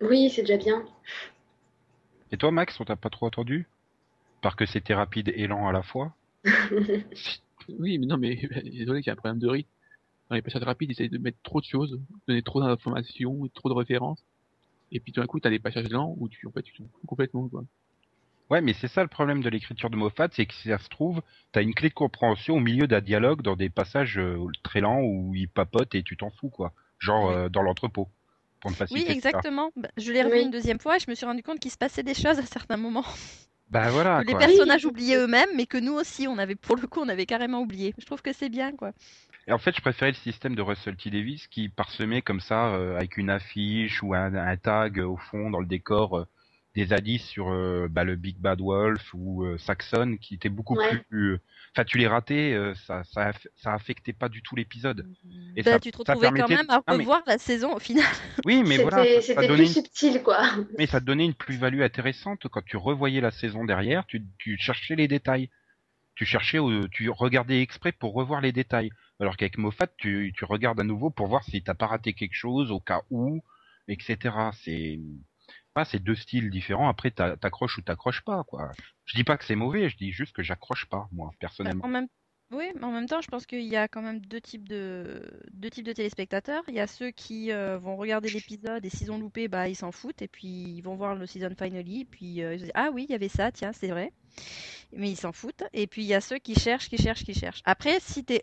Oui, c'est déjà bien. Et toi, Max, on t'a pas trop entendu Parce que c'était rapide et lent à la fois? (laughs) Oui, mais non, mais (laughs) désolé qu'il y a un problème de rythme. Dans les passages rapides, ils essayent de mettre trop de choses, donner trop d'informations, trop de références. Et puis tout d'un coup, t'as des passages lents où tu, en fait, tu t'en fous complètement, quoi. Ouais, mais c'est ça le problème de l'écriture de Moffat, c'est que si ça se trouve, t'as une clé de compréhension au milieu d'un dialogue dans des passages euh, très lents où il papote et tu t'en fous, quoi. Genre euh, dans l'entrepôt, pour ne pas Oui, exactement. Bah, je l'ai revu Oui. une deuxième fois et je me suis rendu compte qu'il se passait des choses à certains moments. (laughs) Bah voilà, que les quoi. personnages oubliaient eux-mêmes, mais que nous aussi, on avait, pour le coup, on avait carrément oublié. Je trouve que c'est bien, quoi. Et en fait, je préférais le système de Russell T Davis qui parsemait comme ça, euh, avec une affiche ou un, un tag euh, au fond dans le décor, euh, des indices sur euh, bah, le Big Bad Wolf ou euh, Saxon, qui étaient beaucoup Ouais. plus. euh, Enfin, tu les ratais, euh, ça, ça, ça affectait pas du tout l'épisode. Et Bah, ça- tu te ça retrouvais quand même à Ah, mais- revoir la saison au final. Oui, mais voilà, C'était plus une subtil, quoi. Mais ça te donnait une plus-value intéressante quand tu revoyais la saison derrière, tu, tu cherchais les détails. Tu cherchais, tu regardais exprès pour revoir les détails. Alors qu'avec Moffat, tu, regardes à nouveau pour voir si t'as pas raté quelque chose au cas où, etc. C'est pas ces deux styles différents. Après, t'a- t'accroches ou t'accroches pas, quoi. Je dis pas que c'est mauvais, je dis juste que j'accroche pas, moi, personnellement. En même, Oui, mais en même temps, je pense qu'il y a quand même deux types de deux types de téléspectateurs. Il y a ceux qui euh, vont regarder l'épisode et s'ils ont loupé, bah ils s'en foutent et puis ils vont voir le season finale, puis euh, ils se disent ah oui, il y avait ça, tiens, c'est vrai. Mais ils s'en foutent. Et puis il y a ceux qui cherchent, qui cherchent, qui cherchent. Après, si t'es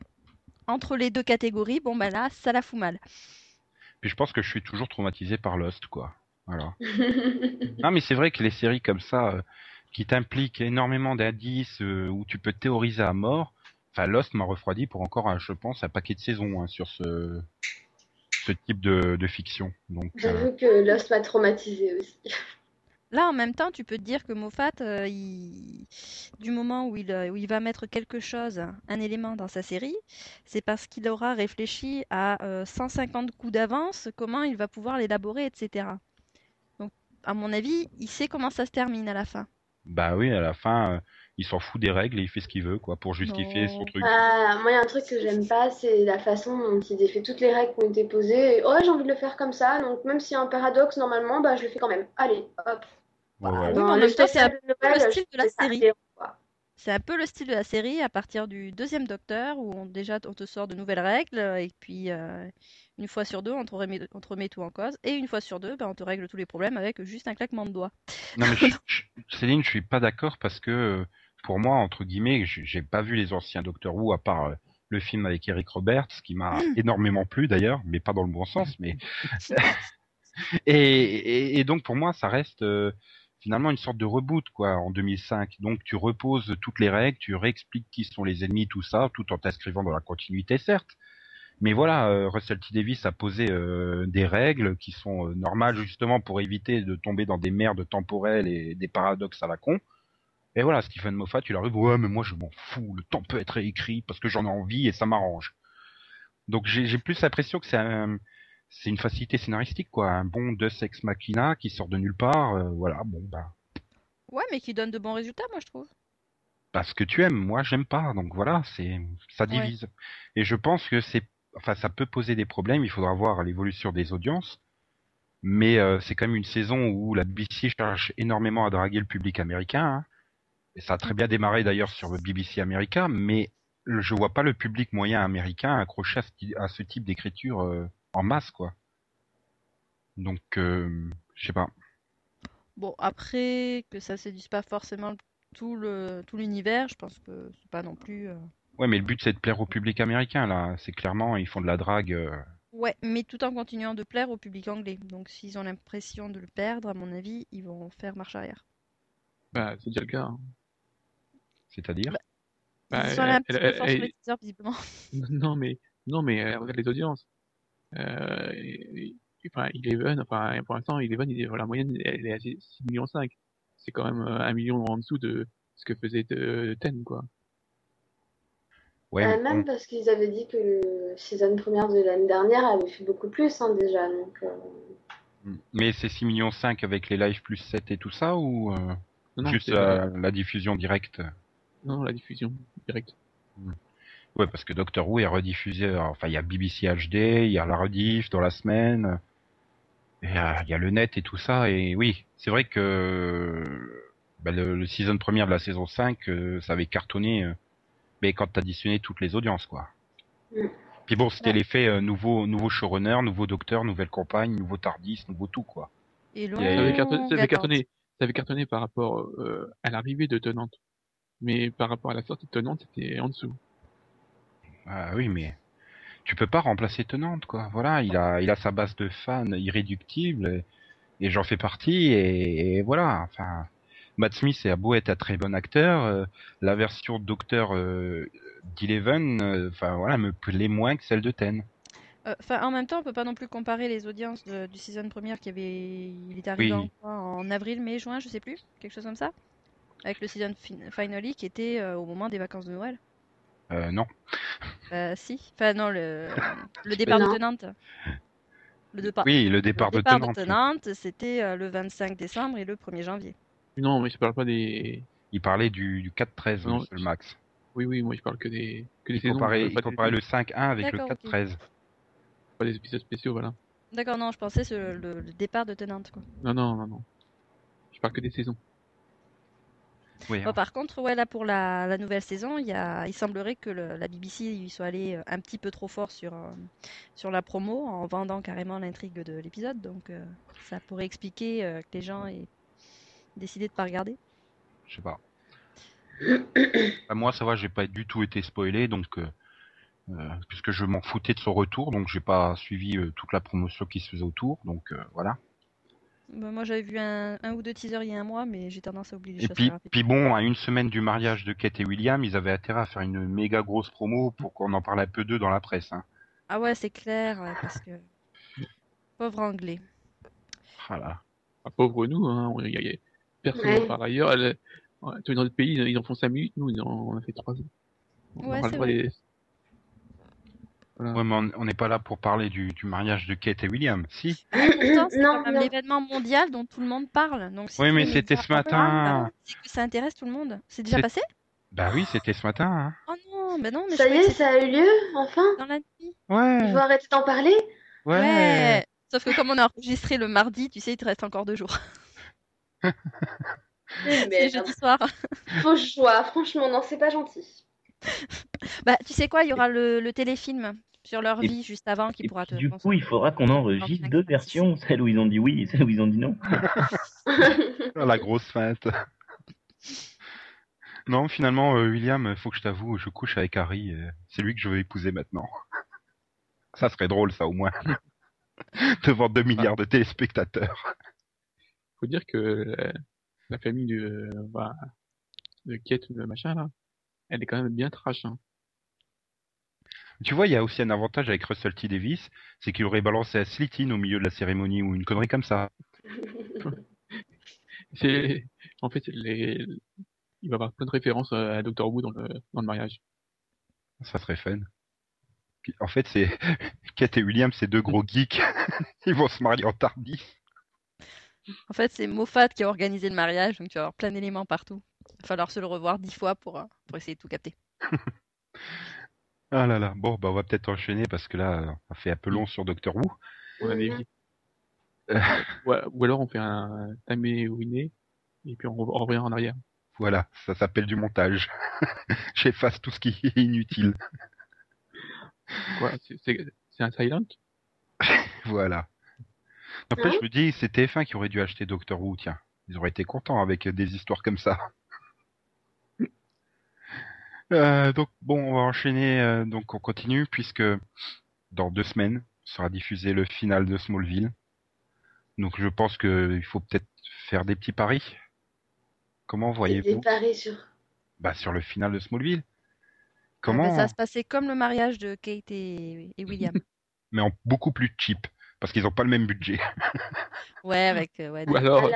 entre les deux catégories, bon bah là, ça la fout mal. Puis je pense que je suis toujours traumatisé par Lost, quoi. Voilà. (laughs) non, mais c'est vrai que les séries comme ça, euh, qui t'impliquent énormément d'indices, euh, où tu peux théoriser à mort, enfin Lost m'a refroidi pour encore, un- je pense, un paquet de saisons hein, sur ce ce type de, de fiction. Donc, euh, J'avoue que Lost m'a traumatisé aussi. (laughs) Là, en même temps, tu peux te dire que Moffat, euh, du moment où il, euh, où il va mettre quelque chose, un élément dans sa série, c'est parce qu'il aura réfléchi à euh, 150 coups d'avance, comment il va pouvoir l'élaborer, etc. Donc, à mon avis, il sait comment ça se termine à la fin. bah oui, à la fin, euh, il s'en fout des règles et il fait ce qu'il veut, quoi, pour justifier son truc. Ah, moi, il y a un truc que j'aime pas, c'est la façon dont il défait toutes les règles qui ont été posées. Et, oh, j'ai envie de le faire comme ça, donc même s'il y a un paradoxe, normalement, bah, je le fais quand même. Allez, hop. Ouais, ouais. En même temps, c'est un peu le style de la série. C'est un peu le style de la série à partir du deuxième Docteur où on, déjà on te sort de nouvelles règles et puis euh, une fois sur deux on te, remet, on te remet tout en cause et une fois sur deux ben, on te règle tous les problèmes avec juste un claquement de doigts. Non mais je- (laughs) je- Céline, je suis pas d'accord parce que euh, pour moi, entre guillemets, j'ai pas vu les anciens Doctor Who à part euh, le film avec Eric Roberts, qui m'a énormément plu d'ailleurs, mais pas dans le bon sens. Mais (laughs) (laughs) et, et, et donc pour moi, ça reste euh, finalement une sorte de reboot quoi en 2005. Donc tu reposes toutes les règles, tu réexpliques qui sont les ennemis, tout ça, tout en t'inscrivant dans la continuité certes. Mais voilà, euh, Russell T Davis a posé euh, des règles qui sont normales justement pour éviter de tomber dans des merdes temporelles et des paradoxes à la con. Et voilà, Stephen Moffat, il arrive, ouais, mais moi je m'en fous, le temps peut être réécrit parce que j'en ai envie et ça m'arrange. Donc j'ai plus l'impression que c'est un, c'est une facilité scénaristique quoi, un bon Deus Ex Machina qui sort de nulle part, euh, voilà, bon bah Ouais mais qui donne de bons résultats moi je trouve. parce que tu aimes, moi j'aime pas, donc voilà, c'est ça Ouais. divise. Et je pense que c'est, enfin ça peut poser des problèmes, il faudra voir l'évolution des audiences, mais euh, c'est quand même une saison où la BBC cherche énormément à draguer le public américain, hein. Et ça a très bien démarré d'ailleurs sur le BBC America, mais je vois pas le public moyen américain accroché à ce, ti- à ce type d'écriture euh, en masse quoi. Donc euh, je sais pas. Bon après que ça séduise pas forcément tout le tout l'univers, je pense que c'est pas non plus. euh, Ouais, mais le but c'est de plaire au public américain là. C'est clairement ils font de la drague. euh, Ouais, mais tout en continuant de plaire au public anglais. Donc s'ils ont l'impression de le perdre, à mon avis, ils vont faire marche arrière. Bah, c'est déjà le cas. hein. C'est-à-dire Bah, Bah, elle- elle- sur elle- les teasers, visiblement. (laughs) Non, mais, non, mais euh, regarde les audiences. Euh, et- et- enfin, Eleven, enfin, pour l'instant, Eleven, il est, la moyenne, elle est à 6 millions 5. C'est quand même euh, un million en dessous de ce que faisait euh, Ten, quoi. Ouais, Euh, même parce qu'ils avaient dit que le saison première de l'année dernière avait fait beaucoup plus hein, déjà. Donc, euh, Mais c'est 6 millions 5 avec les lives plus 7 et tout ça ou euh, Non, non, juste euh, la diffusion directe? Non, la diffusion directe. Ouais, parce que Doctor Who est rediffusé. euh, Enfin, il y a BBC HD, il y a la rediff dans la semaine, et il y a, il y a le net et tout ça. Et oui, c'est vrai que bah, le, le season première de la saison 5, euh, ça avait cartonné. euh, mais quand t'additionnais toutes les audiences, quoi. Mm. Puis bon, c'était Ouais. l'effet euh, nouveau, nouveau showrunner, nouveau docteur, nouvelle campagne, nouveau Tardis, nouveau tout, quoi. Et Ça Ça avait, cartonné, ça avait cartonné, ça avait cartonné par rapport euh, à l'arrivée de Tenante. Mais par rapport à la sortie de Tenante, c'était en dessous. Ah oui, mais tu peux pas remplacer Tenante, quoi. Voilà, il a, il a sa base de fans irréductible, et, et j'en fais partie, et, et voilà. Enfin, Matt Smith est beau être un très bon acteur, euh, la version Docteur euh, d'Eleven, euh, enfin voilà, me plaît moins que celle de Ten. Euh, Enfin, en même temps, on peut pas non plus comparer les audiences de- du season première qui avait, il est arrivé Oui. en, quoi, en avril, mai, juin, je sais plus, quelque chose comme ça, avec le season fin- finale qui était euh, au moment des vacances de Noël. Euh, non. Euh, si, enfin non, le, (laughs) le départ de Tenante. Le départ. Oui, le départ, le départ de Tenante. Tenante, c'était euh, le 25 décembre et le 1er janvier. Non, mais je parle pas des. Il parlait du, du 4-13, Non, le max. Oui, oui, moi je parle que des, que des Il saisons. comparait, euh, il pas, comparait des, le 5-1 avec le D'accord, ok. 4-13. pas des épisodes spéciaux, voilà. D'accord, non, je pensais sur le, le départ de Tenante, quoi. Non, non, non, non. Je parle que des saisons. Oui, Bon, par contre, ouais, là pour la, la nouvelle saison, il, y a, il semblerait que le- la BBC y soit allé euh, un petit peu trop fort sur, euh, sur la promo en vendant carrément l'intrigue de l'épisode. Donc euh, ça pourrait expliquer euh, que les gens aient décidé de pas regarder. je sais pas. Bah, moi, ça va, j'ai pas du tout été spoilé, donc puisque je m'en foutais de son retour, donc j'ai pas suivi toute la promotion qui se faisait autour, donc voilà. Bah, moi j'avais vu un, un ou deux teasers il y a un mois, mais j'ai tendance à oublier les Et choses puis, puis bon, à une semaine du mariage de Kate et William, ils avaient intérêt à faire une méga grosse promo pour qu'on en parle un peu d'eux dans la presse. Hein. Ah ouais, c'est clair, parce que (laughs) pauvre anglais. Ah là. Ah, pauvre nous, hein, on- y a- y a- personne Ouais. parle ailleurs. Elle, dans notre pays, ils en font 5 minutes, nous, en- on a fait 3 ans. On Ouais, aura le c'est droit vrai. des- Voilà. Ouais, mais on- n'est pas là pour parler du, du mariage de Kate et William. Si Ah, pourtant, c'est quand même l'événement mondial dont tout le monde parle. Donc, si Oui, mais c'était ce matin. C'est que ça intéresse tout le monde. C'est déjà C'est- passé Bah oui, c'était ce matin. Hein. Oh non, bah non, mais Ça je y est, ça a eu lieu, enfin dans la nuit. Il Ouais. faut arrêter d'en parler Ouais. Ouais. Sauf que comme on a enregistré le mardi, tu sais, il te reste encore deux jours. (laughs) (laughs) C'est mais jeudi soir. faux choix, franchement, non, c'est pas gentil. Bah, tu sais quoi, il y aura le, le téléfilm sur leur Et- vie juste avant qui pourra te. du coup, il faudra qu'on enregistre 25, deux 26. versions, celle où ils ont dit oui et celle où ils ont dit non. (laughs) La grosse feinte. Non, finalement, euh, William, faut que je t'avoue, je couche avec Harry. euh, c'est lui que je veux épouser maintenant. Ça serait drôle, ça, au moins. (laughs) Devant 2 milliards de téléspectateurs. faut dire que la, la famille de, bah, de Kate, de machin, là, elle est quand même bien trash, hein. Tu vois, il y a aussi un avantage avec Russell T. Davis, c'est qu'il aurait balancé à Slitin au milieu de la cérémonie ou une connerie comme ça. (laughs) C'est, en fait, les, il va y avoir plein de références à Doctor Who dans le, dans le mariage. Ça serait fun. En fait, c'est (laughs) Kate et William, c'est deux gros geeks. (laughs) Ils vont se marier en tardis. En fait, c'est Moffat qui a organisé le mariage, donc tu vas avoir plein d'éléments partout. Il va falloir se le revoir dix fois pour, euh, pour essayer de tout capter. Ah là là. Bon, bah on va peut-être enchaîner parce que là, ça fait un peu long sur Doctor Who. On a des. Euh. ou, ou alors on fait un timé winné, et puis on, re- on revient en arrière. Voilà, ça s'appelle du montage. (laughs) J'efface tout ce qui est inutile. Quoi, c'est, un silent? (laughs) Voilà. Après, Hein je me dis, c'est TF1 qui aurait dû acheter Doctor Who, tiens. Ils auraient été contents avec des histoires comme ça. Euh, donc bon, on va enchaîner, euh, donc on continue puisque dans deux semaines sera diffusé le final de Smallville. Donc je pense que il faut peut-être faire des petits paris. Comment Et des voyez-vous paris sur. Bah sur le final de Smallville. Ah, Comment ben, ça va se passer comme le mariage de Kate et, et William. (laughs) Mais en beaucoup plus cheap parce qu'ils ont pas le même budget. Ouais, avec. euh, ouais, Ou des- alors,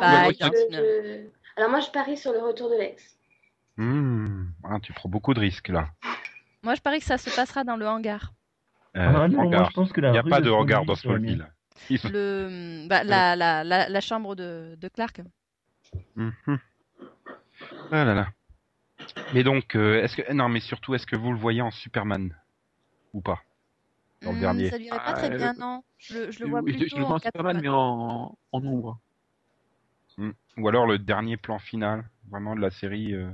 Bah, je- je- alors moi, je parie sur le retour de l'ex. Hmm, hein, tu prends beaucoup de risques là. Moi, je parie que ça se passera dans le hangar. Euh, ah non, moi hangar. je pense que la Il n'y a rue pas de hangar dans. Smallville. Le, bah, la, la, la, la chambre de, de Clark. Mhm. Ah là là. Mais donc, euh, est-ce que non, mais surtout, est-ce que vous le voyez en Superman? Ou pas? Dans le Hmm, dernier. ça lui irait pas Ah, très euh, bien, non? Je, le- je le je, vois je- plutôt je le vois en en Superman, mais en, en ombre. Ou alors le dernier plan final, vraiment de la série. euh,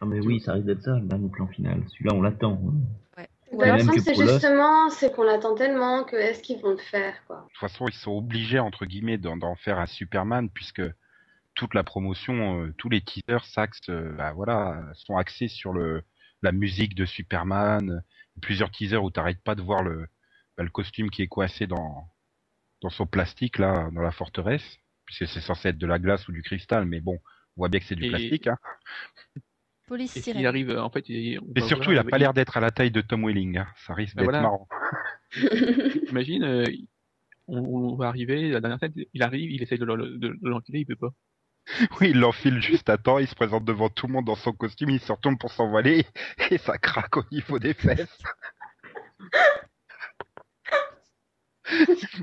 Ah mais oui, ça risque d'être ça, le dernier plan final. Celui-là, on l'attend. hein. Ou alors, problème, que c'est justement, c'est qu'on l'attend tellement que est-ce qu'ils vont le faire, quoi. De toute façon, ils sont obligés entre guillemets d'en d'en faire un Superman puisque toute la promotion, euh, tous les teasers s'axent, euh, bah, voilà, sont axés sur le la musique de Superman. Plusieurs teasers où t'arrêtes pas de voir le bah, le costume qui est coincé dans dans son plastique là, dans la forteresse, puisque c'est censé être de la glace ou du cristal, mais bon, on voit bien que c'est du Et- plastique. Hein. Police Et sirène. arrive, en fait, il, Et va surtout, il a euh, pas l'air d'être à la taille de Tom Welling. Hein. Ça risque Bah d'être voilà. marrant. (laughs) Imagine, euh, on, on va arriver, la dernière scène, il arrive, il essaye de, le- de, de l'enfiler, il peut pas. (laughs) Oui, il l'enfile juste à temps, il se présente devant tout le monde dans son costume, il se retourne pour s'envoler (laughs) et ça craque au niveau des fesses.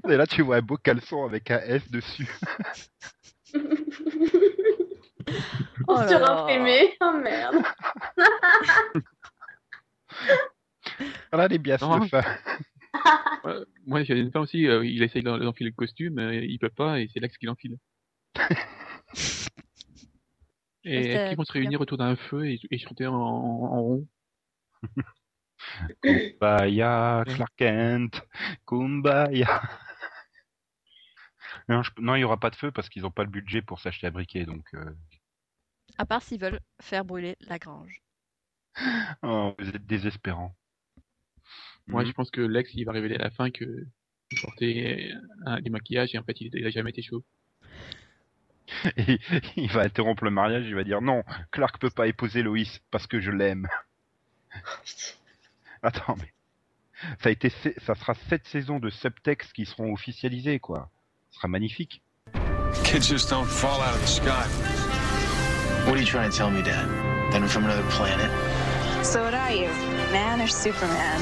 Et là, tu vois un beau caleçon avec un S dessus. Oh là Sur là. imprimé. Oh merde. (laughs) Voilà les biasses Non. de fin. Ouais, moi, j'ai une fois aussi, euh, il essaye d'en- d'enfiler le costume, euh, il peut pas, et c'est Lex qui l'enfile. (laughs) Et est-ce qu'ils vont se réunir autour d'un feu et, et chanter en, en, en rond? (laughs) Kumbaya, Clark Kent, Kumbaya. Non, je- non, il y aura pas de feu parce qu'ils n'ont pas le budget pour s'acheter à briquet, donc euh, À part s'ils veulent faire brûler la grange. oh, vous êtes désespérants. Moi, Mhm. je pense que Lex, il va révéler à la fin que il portait un, des maquillages et en fait, il, il a jamais été chaud. (laughs) Et il va interrompre le mariage, il va dire non, Clark peut pas épouser Loïs parce que je l'aime. (laughs) Attends, mais ça a été, ça sera sept saisons de subtextes qui seront officialisés, quoi. Ce sera magnifique. Kids just don't fall out of the sky. What are you trying to tell me, Dad? That I'm from another planet? So what are you, man or Superman?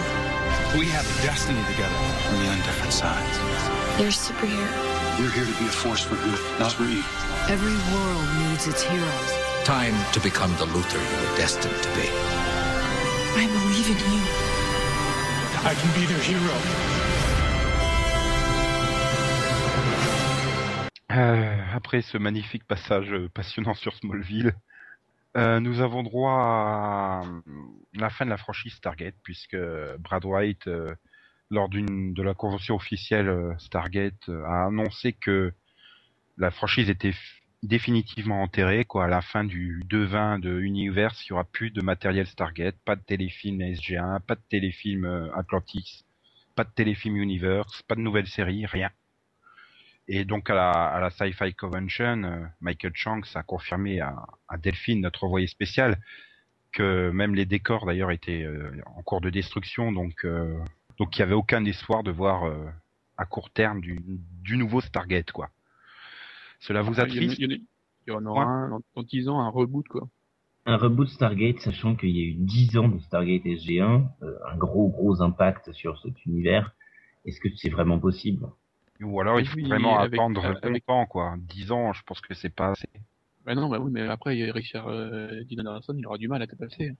We have a destiny together. We're on different sides. You're a superhero. You're here to be a force for good, not for evil. Every world needs its heroes. Time to become the Luther you were destined to be. I believe in you. I can be their hero. Euh, après ce magnifique passage euh, passionnant sur Smallville, euh, nous avons droit à la fin de la franchise Stargate, puisque Brad White, lors d'une de la convention officielle Stargate, a annoncé que la franchise était définitivement enterrée. Quoi, à la fin du 2-20 de Universe, il y aura plus de matériel Stargate, pas de téléfilm SG1, pas de téléfilm Atlantis, pas de téléfilm Universe, pas de nouvelle série, rien. Et donc à la, à la Sci-Fi Convention, euh, Michael Shanks a confirmé à, à Delphine, notre envoyé spécial, que même les décors d'ailleurs étaient euh, en cours de destruction, donc euh, donc il n'y avait aucun espoir de voir euh, à court terme du, du nouveau Stargate quoi. Cela vous attriste il y en aura dans, dans 10 ans, un reboot, quoi. Un reboot Stargate, sachant qu'il y a eu 10 ans de Stargate SG1, euh, un gros gros impact sur cet univers. Est-ce que c'est vraiment possible? Ou alors il faut Oui, vraiment avec- attendre avec- longtemps quoi. 10 ans, je pense que c'est pas assez. Bah non, bah oui, mais après, Richard euh, Dean Anderson, il aura du mal à passer.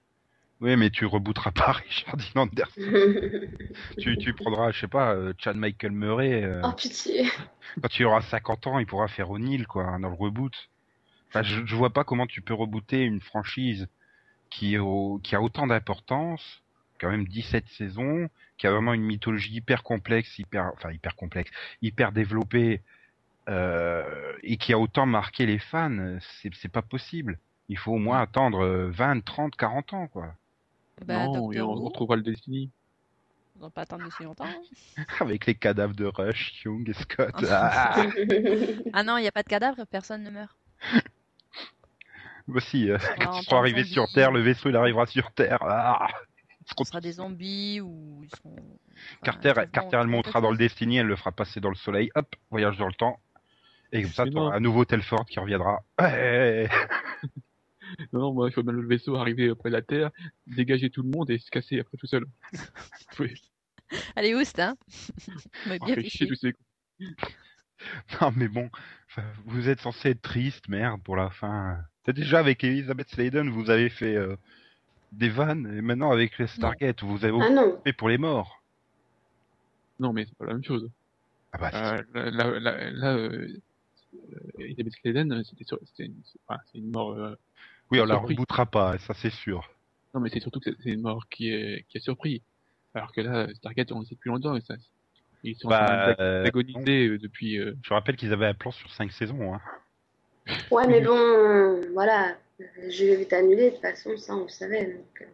Oui, mais tu rebooteras pas (laughs) Richard Dean Anderson. (laughs) tu, tu prendras, je sais pas, euh, Chad Michael Murray. euh, oh pitié. Quand tu auras 50 ans, il pourra faire O'Neill, quoi, dans le reboot. Enfin, je, je vois pas comment tu peux rebooter une franchise qui, est au- qui a autant d'importance, quand même 17 saisons, qui a vraiment une mythologie hyper complexe, hyper, enfin hyper complexe, hyper développée, euh, et qui a autant marqué les fans. C'est, c'est pas possible. Il faut au moins attendre euh, 20, 30, 40 ans, quoi. Bah, non, et on, on retrouvera le Destiny. on va pas attendre aussi longtemps. hein. (laughs) Avec les cadavres de Rush, Young et Scott. Ah, (laughs) Ah non, il n'y a pas de cadavre, personne ne meurt. Euh, (laughs) en quand tant ils seront arrivés sur Terre, le vaisseau il arrivera sur Terre. Ah, Ce sera des zombies ou ils seront. enfin, Carter, Carter, elle montera dans le Destiny, elle le fera passer dans le soleil, hop, voyage dans le temps. Et comme ça, t'auras non. à nouveau Telford qui reviendra. Ouais. (laughs) Non, non, moi, il faut bien le vaisseau arriver auprès de la Terre, dégager tout le monde et se casser après tout seul. (laughs) oui. Allez, oust, hein (laughs) Mais Oh, bien chier tous ces Non, mais bon, vous êtes censé être triste, merde, pour la fin. C'est déjà avec Elizabeth Sladen, vous avez fait euh, des vannes, et maintenant avec les Stargate, vous avez Ah fait pour les morts. Non, mais c'est pas la même chose. Ah bah. Euh, là, là, là, là, euh, euh, Elizabeth euh, c'était sur- une, enfin, mort. euh, oui, on la rebootera pas, ça c'est sûr. Non, mais c'est surtout que c'est une mort qui est qui a surpris. Alors que là, Stargate, on le sait depuis longtemps et ça. Ils sont en Bah, train euh, d'agoniser euh, depuis. euh, Je rappelle qu'ils avaient un plan sur 5 saisons. Hein. Ouais, mais bon, voilà. Le jeu est annulé, de toute façon, ça on le savait. Donc... euh.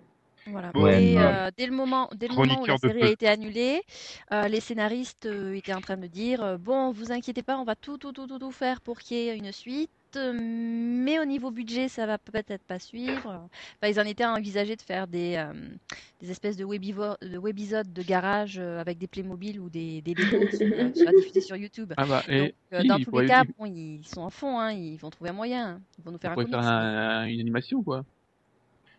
Voilà. Ouais, et non. euh, dès le moment, dès le moment où la série a été annulée, euh, les scénaristes euh, étaient en train de dire euh, bon, vous inquiétez pas, on va tout, tout, tout, tout, tout faire pour qu'il y ait une suite, mais au niveau budget, ça va peut-être pas suivre. Enfin, ils en étaient à envisager de faire des, euh, des espèces de, webivo- de webisodes de garage euh, avec des Playmobil ou des, des Lego qui seraient diffusés sur YouTube. Ah bah, et Donc, euh, dans tous les cas, bon, ils sont en fond, hein, ils vont trouver un moyen. hein. Ils vont nous faire un pourrait comics. faire un- une animation, quoi.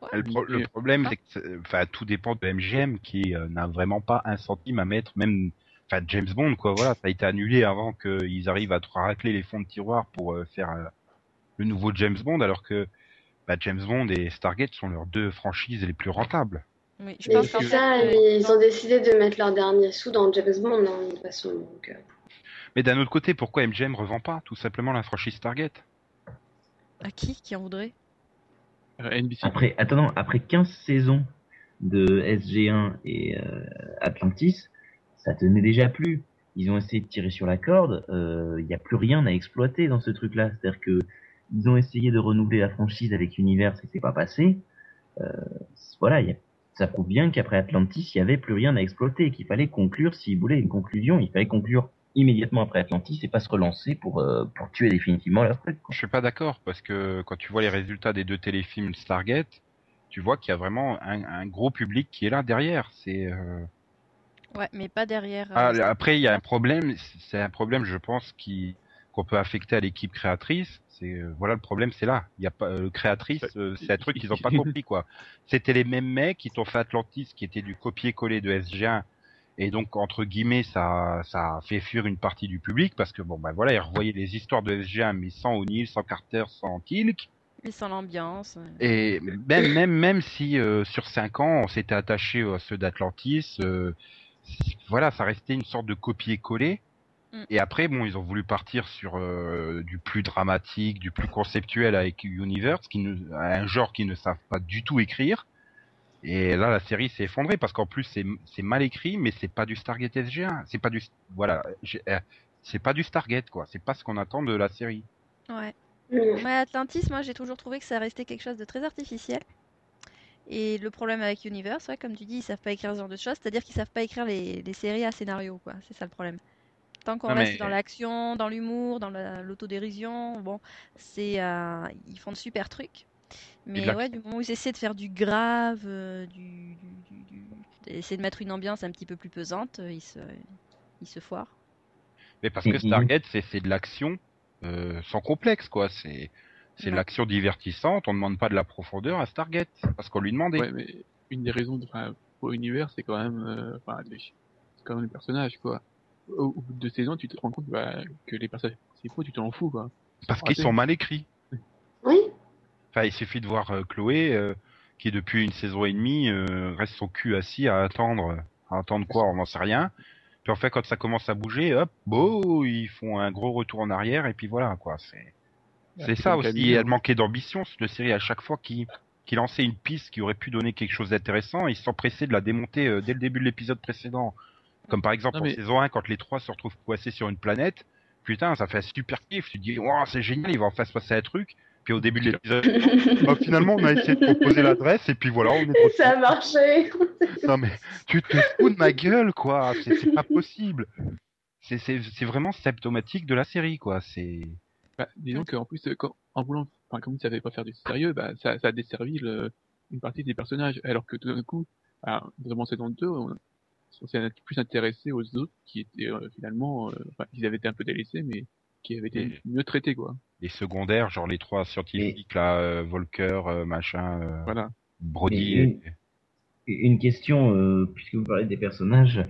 Ouais. Le, pro- le Mais- problème, Ah. c'est que enfin, tout dépend de MGM qui euh, n'a vraiment pas un centime à mettre, même enfin, James Bond, quoi. Voilà, ça a été annulé avant qu'ils arrivent à racler les fonds de tiroir pour euh, faire euh, le nouveau James Bond, alors que bah, James Bond et Stargate sont leurs deux franchises les plus rentables. Oui, je Mais pense fait, ça, euh, ils ont décidé de mettre leur dernier sous dans James Bond, hein, de toute façon. Donc, euh. Mais d'un autre côté, pourquoi MGM revend pas tout simplement la franchise Stargate? À qui? Qui en voudrait? Euh, NBC. Après, attends, après 15 saisons de SG1 et euh, Atlantis, ça tenait déjà plus. Ils ont essayé de tirer sur la corde, il n'y a plus rien à exploiter dans ce truc-là. C'est-à-dire que ils ont essayé de renouveler la franchise avec Univers, et c'est pas passé. Euh, voilà, y a, ça prouve bien qu'après Atlantis, il y avait plus rien à exploiter, qu'il fallait conclure, s'ils voulaient une conclusion, il fallait conclure immédiatement après Atlantis et pas se relancer pour euh, pour tuer définitivement leur truc. Je suis pas d'accord parce que quand tu vois les résultats des deux téléfilms Stargate, tu vois qu'il y a vraiment un, un, gros public qui est là derrière. C'est euh... ouais, mais pas derrière. Ah, après, il y a un problème. C'est un problème, je pense, qui qu'on peut affecter à l'équipe créatrice. C'est euh, voilà le problème, c'est là. Il y a pas euh, créatrice, euh, (laughs) c'est un truc qu'ils ont pas compris quoi. C'était les mêmes mecs qui t'ont fait Atlantis, qui était du copier-coller de SG1. Et donc entre guillemets, ça ça a fait fuir une partie du public parce que bon ben voilà, ils revoyaient les histoires de SG1 mais sans O'Neill, sans Carter, sans Tilk. Et sans l'ambiance. Et même même même si sur cinq ans on s'était attaché à ceux d'Atlantis, voilà, ça restait une sorte de copier-coller. Mm. Et après, bon, ils ont voulu partir sur euh, du plus dramatique, du plus conceptuel avec Universe, qui ne, un genre qu'ils ne savent pas du tout écrire. Et là, la série s'est effondrée parce qu'en plus c'est mal écrit, mais c'est pas du Stargate SG1, c'est pas du voilà, euh, c'est pas du Stargate quoi, c'est pas ce qu'on attend de la série. Ouais. Mais Atlantis, moi j'ai toujours trouvé que ça restait quelque chose de très artificiel. Et le problème avec Universe, ouais, comme tu dis, ils savent pas écrire ce genre de choses, c'est-à-dire qu'ils savent pas écrire les, les séries à scénario quoi, c'est ça le problème. Tant qu'on reste dans l'action, dans l'humour, dans l'autodérision, bon, c'est euh, ils font de super trucs. Mais ouais, du moment où ils essaient de faire du grave, euh, du, du, du, essayer de mettre une ambiance un petit peu plus pesante, euh, ils se, ils se foirent. Mais parce que Stargate, c'est de l'action euh, sans complexe, quoi. C'est c'est de l'action divertissante. On ne demande pas de la profondeur à Stargate parce qu'on lui demandait. Ouais, mais une des raisons de, pour l'univers, c'est quand même, euh, c'est quand même le personnage, quoi au, bout de deux saisons, tu te rends compte bah, que les personnages principaux, tu t'en fous, quoi. Parce qu'ils sont mal écrits. Oui. Enfin, il suffit de voir euh, Chloé, euh, qui depuis une saison et demie euh, reste son cul assis à attendre, à attendre quoi, on n'en sait rien. Puis en fait, quand ça commence à bouger, hop, beau, ils font un gros retour en arrière et puis voilà, quoi. C'est, c'est ça aussi. Elle manquait d'ambition, cette série à chaque fois qui qui lançait une piste qui aurait pu donner quelque chose d'intéressant, ils s'empressaient de la démonter dès le début de l'épisode précédent. Comme par exemple en saison 1, quand les trois se retrouvent coincés sur une planète, putain, ça fait un super kiff. Tu te dis, wow, c'est génial, il va en faire se passer un truc. Puis au début de l'épisode, (laughs) bah, finalement, on a essayé de proposer l'adresse et puis voilà, on est. Et ça a marché. (laughs) non mais tu te fous de ma gueule, quoi. C'est pas possible. C'est vraiment symptomatique de la série, quoi. C'est. Bah, disons qu'en plus, quand, en voulant, enfin, comme ils savaient pas faire du sérieux, bah, ça, ça a desservi le, une partie des personnages. Alors que tout d'un coup, bah, notamment saison 2, on, on s'est plus intéressé aux autres qui étaient euh, finalement, euh, enfin, ils avaient été un peu délaissés, mais qui avaient été mieux traités, quoi. Les secondaires, genre les trois scientifiques, là, euh, Volker, euh, machin, voilà. Brody. Une, une, question, puisque vous parlez des personnages,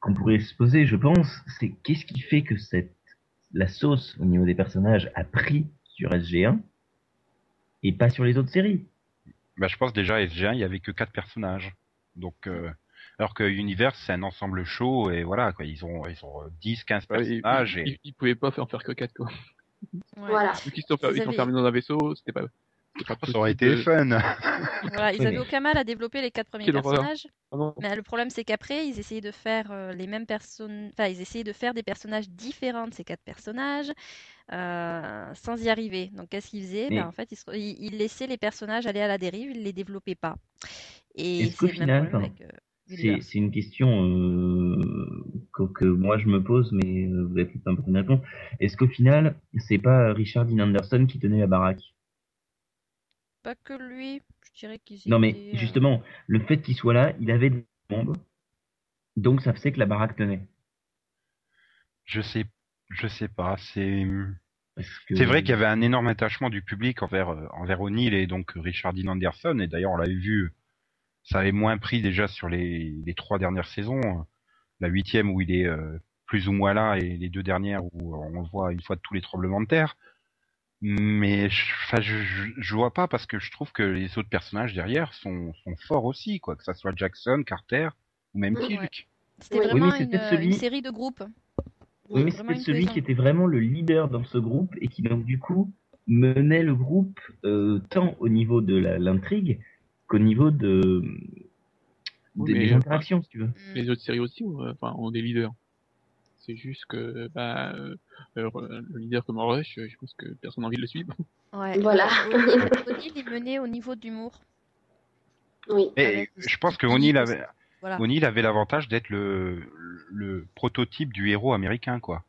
qu'on pourrait se poser, je pense, c'est qu'est-ce qui fait que cette la sauce au niveau des personnages a pris sur SG1 et pas sur les autres séries? Bah, je pense déjà SG1, il y avait que quatre personnages. Donc alors que Universe c'est un ensemble chaud et voilà quoi ils ont ils ont 10 15 personnages et, ils, pouvaient pas faire faire que 4 quoi. Voilà. Vu qu'ils sont, ils sont fermés dans un vaisseau, c'était pas ça aurait été fun. (laughs) voilà, ils avaient aucun mal à développer les quatre premiers personnages. mais le problème, c'est qu'après, ils essayaient de faire euh, les mêmes personnes. Enfin, ils essayaient de faire des personnages différents de ces quatre personnages euh, sans y arriver. Donc, qu'est-ce qu'ils faisaient? Ben, En fait, ils, ils, laissaient les personnages aller à la dérive, ils les développaient pas. Et c'est le même problème avec. C'est une question euh, que, que, moi je me pose, mais euh, vous êtes un peu d'accord. Est-ce qu'au final, c'est pas Richard Dean Anderson qui tenait la baraque? Pas que lui, je dirais qu'il. Non, mais euh, justement, le fait qu'il soit là, il avait des bombes, donc ça faisait que la baraque tenait. Je sais, je sais pas. C'est. C'est vrai qu'il y avait un énorme attachement du public envers envers O'Neill et donc Richard Dean Anderson, et d'ailleurs on l'avait vu ça avait moins pris déjà sur les, les trois dernières saisons. La huitième où il est euh, plus ou moins là et les deux dernières où on le voit une fois de tous les tremblements de terre. Mais je, je, je, vois pas parce que je trouve que les autres personnages derrière sont, sont forts aussi, quoi. Que ça soit Jackson, Carter ou même Tilk. C'était vraiment une, celui... une, série de groupes. Oui, mais c'était celui qui était vraiment le leader dans ce groupe et qui donc du coup menait le groupe euh, tant au niveau de l'intrigue qu'au niveau de, Oui, des- mais, des interactions, si tu veux. Les autres séries aussi, ou, enfin, ont des leaders. C'est juste que, bah, euh, euh, le leader comme Rush, je pense que personne n'a envie de le suivre. Ouais. Voilà. O'Neill, il menait au niveau d'humour. (laughs) Oui. Et Avec je pense que O'Neill avait, Voilà. O'Neill avait l'avantage d'être le, le prototype du héros américain, quoi.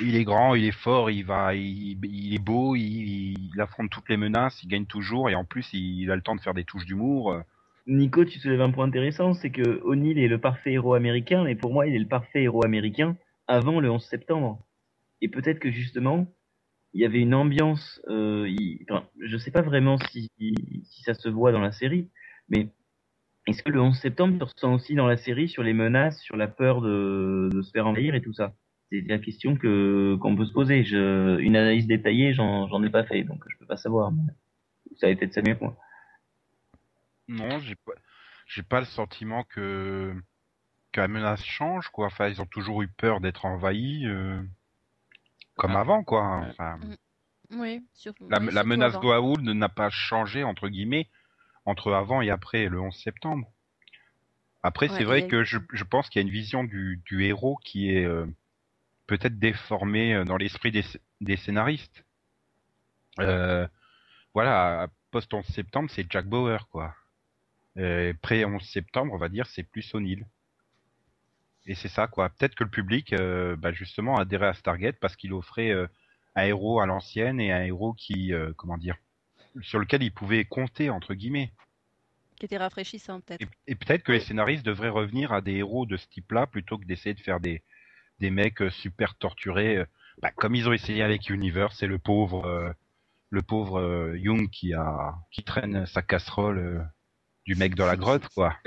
Il est grand, il est fort, il va, il, est beau, il, affronte toutes les menaces, il gagne toujours, et en plus, il, a le temps de faire des touches d'humour. Nico, tu soulèves un point intéressant, c'est que O'Neill est le parfait héros américain, mais pour moi, il est le parfait héros américain avant le 11 septembre. Et peut-être que justement, il y avait une ambiance, euh, enfin, je sais pas vraiment si, ça se voit dans la série, mais est-ce que le 11 septembre tu ressens aussi dans la série sur les menaces, sur la peur de se faire envahir et tout ça? C'est la question que qu'on peut se poser. Je, une analyse détaillée, j'en j'en ai pas fait, donc je peux pas savoir. mais Vous savez peut-être ça mieux que moi. Non, j'ai pas, j'ai pas le sentiment que, que la menace change, quoi. Enfin, ils ont toujours eu peur d'être envahis, euh, comme Ah. avant, quoi. Enfin, Oui, sur- la, oui, la menace. Goa'uld n'a pas changé, entre guillemets, entre avant et après le 11 septembre. Après, Ouais, c'est vrai et- que je, je pense qu'il y a une vision du, du héros qui est euh, peut-être déformée euh, dans l'esprit des, sc- des scénaristes. Euh, voilà, post-11 septembre, c'est Jack Bauer, quoi. Euh, Pré-11 septembre, on va dire, c'est plus O'Neill. Et c'est ça, quoi. Peut-être que le public, euh, bah, justement, adhérait à Stargate parce qu'il offrait euh, un héros à l'ancienne et un héros qui, euh, comment dire, sur lequel il pouvait compter, entre guillemets. Qui était rafraîchissant, peut-être. Et, et peut-être que les scénaristes devraient revenir à des héros de ce type-là plutôt que d'essayer de faire des, des mecs euh, super torturés, euh, bah, comme ils ont essayé avec Universe, c'est le pauvre, euh, le pauvre euh, Young qui a, qui traîne sa casserole euh, du mec dans la grotte, quoi. (laughs)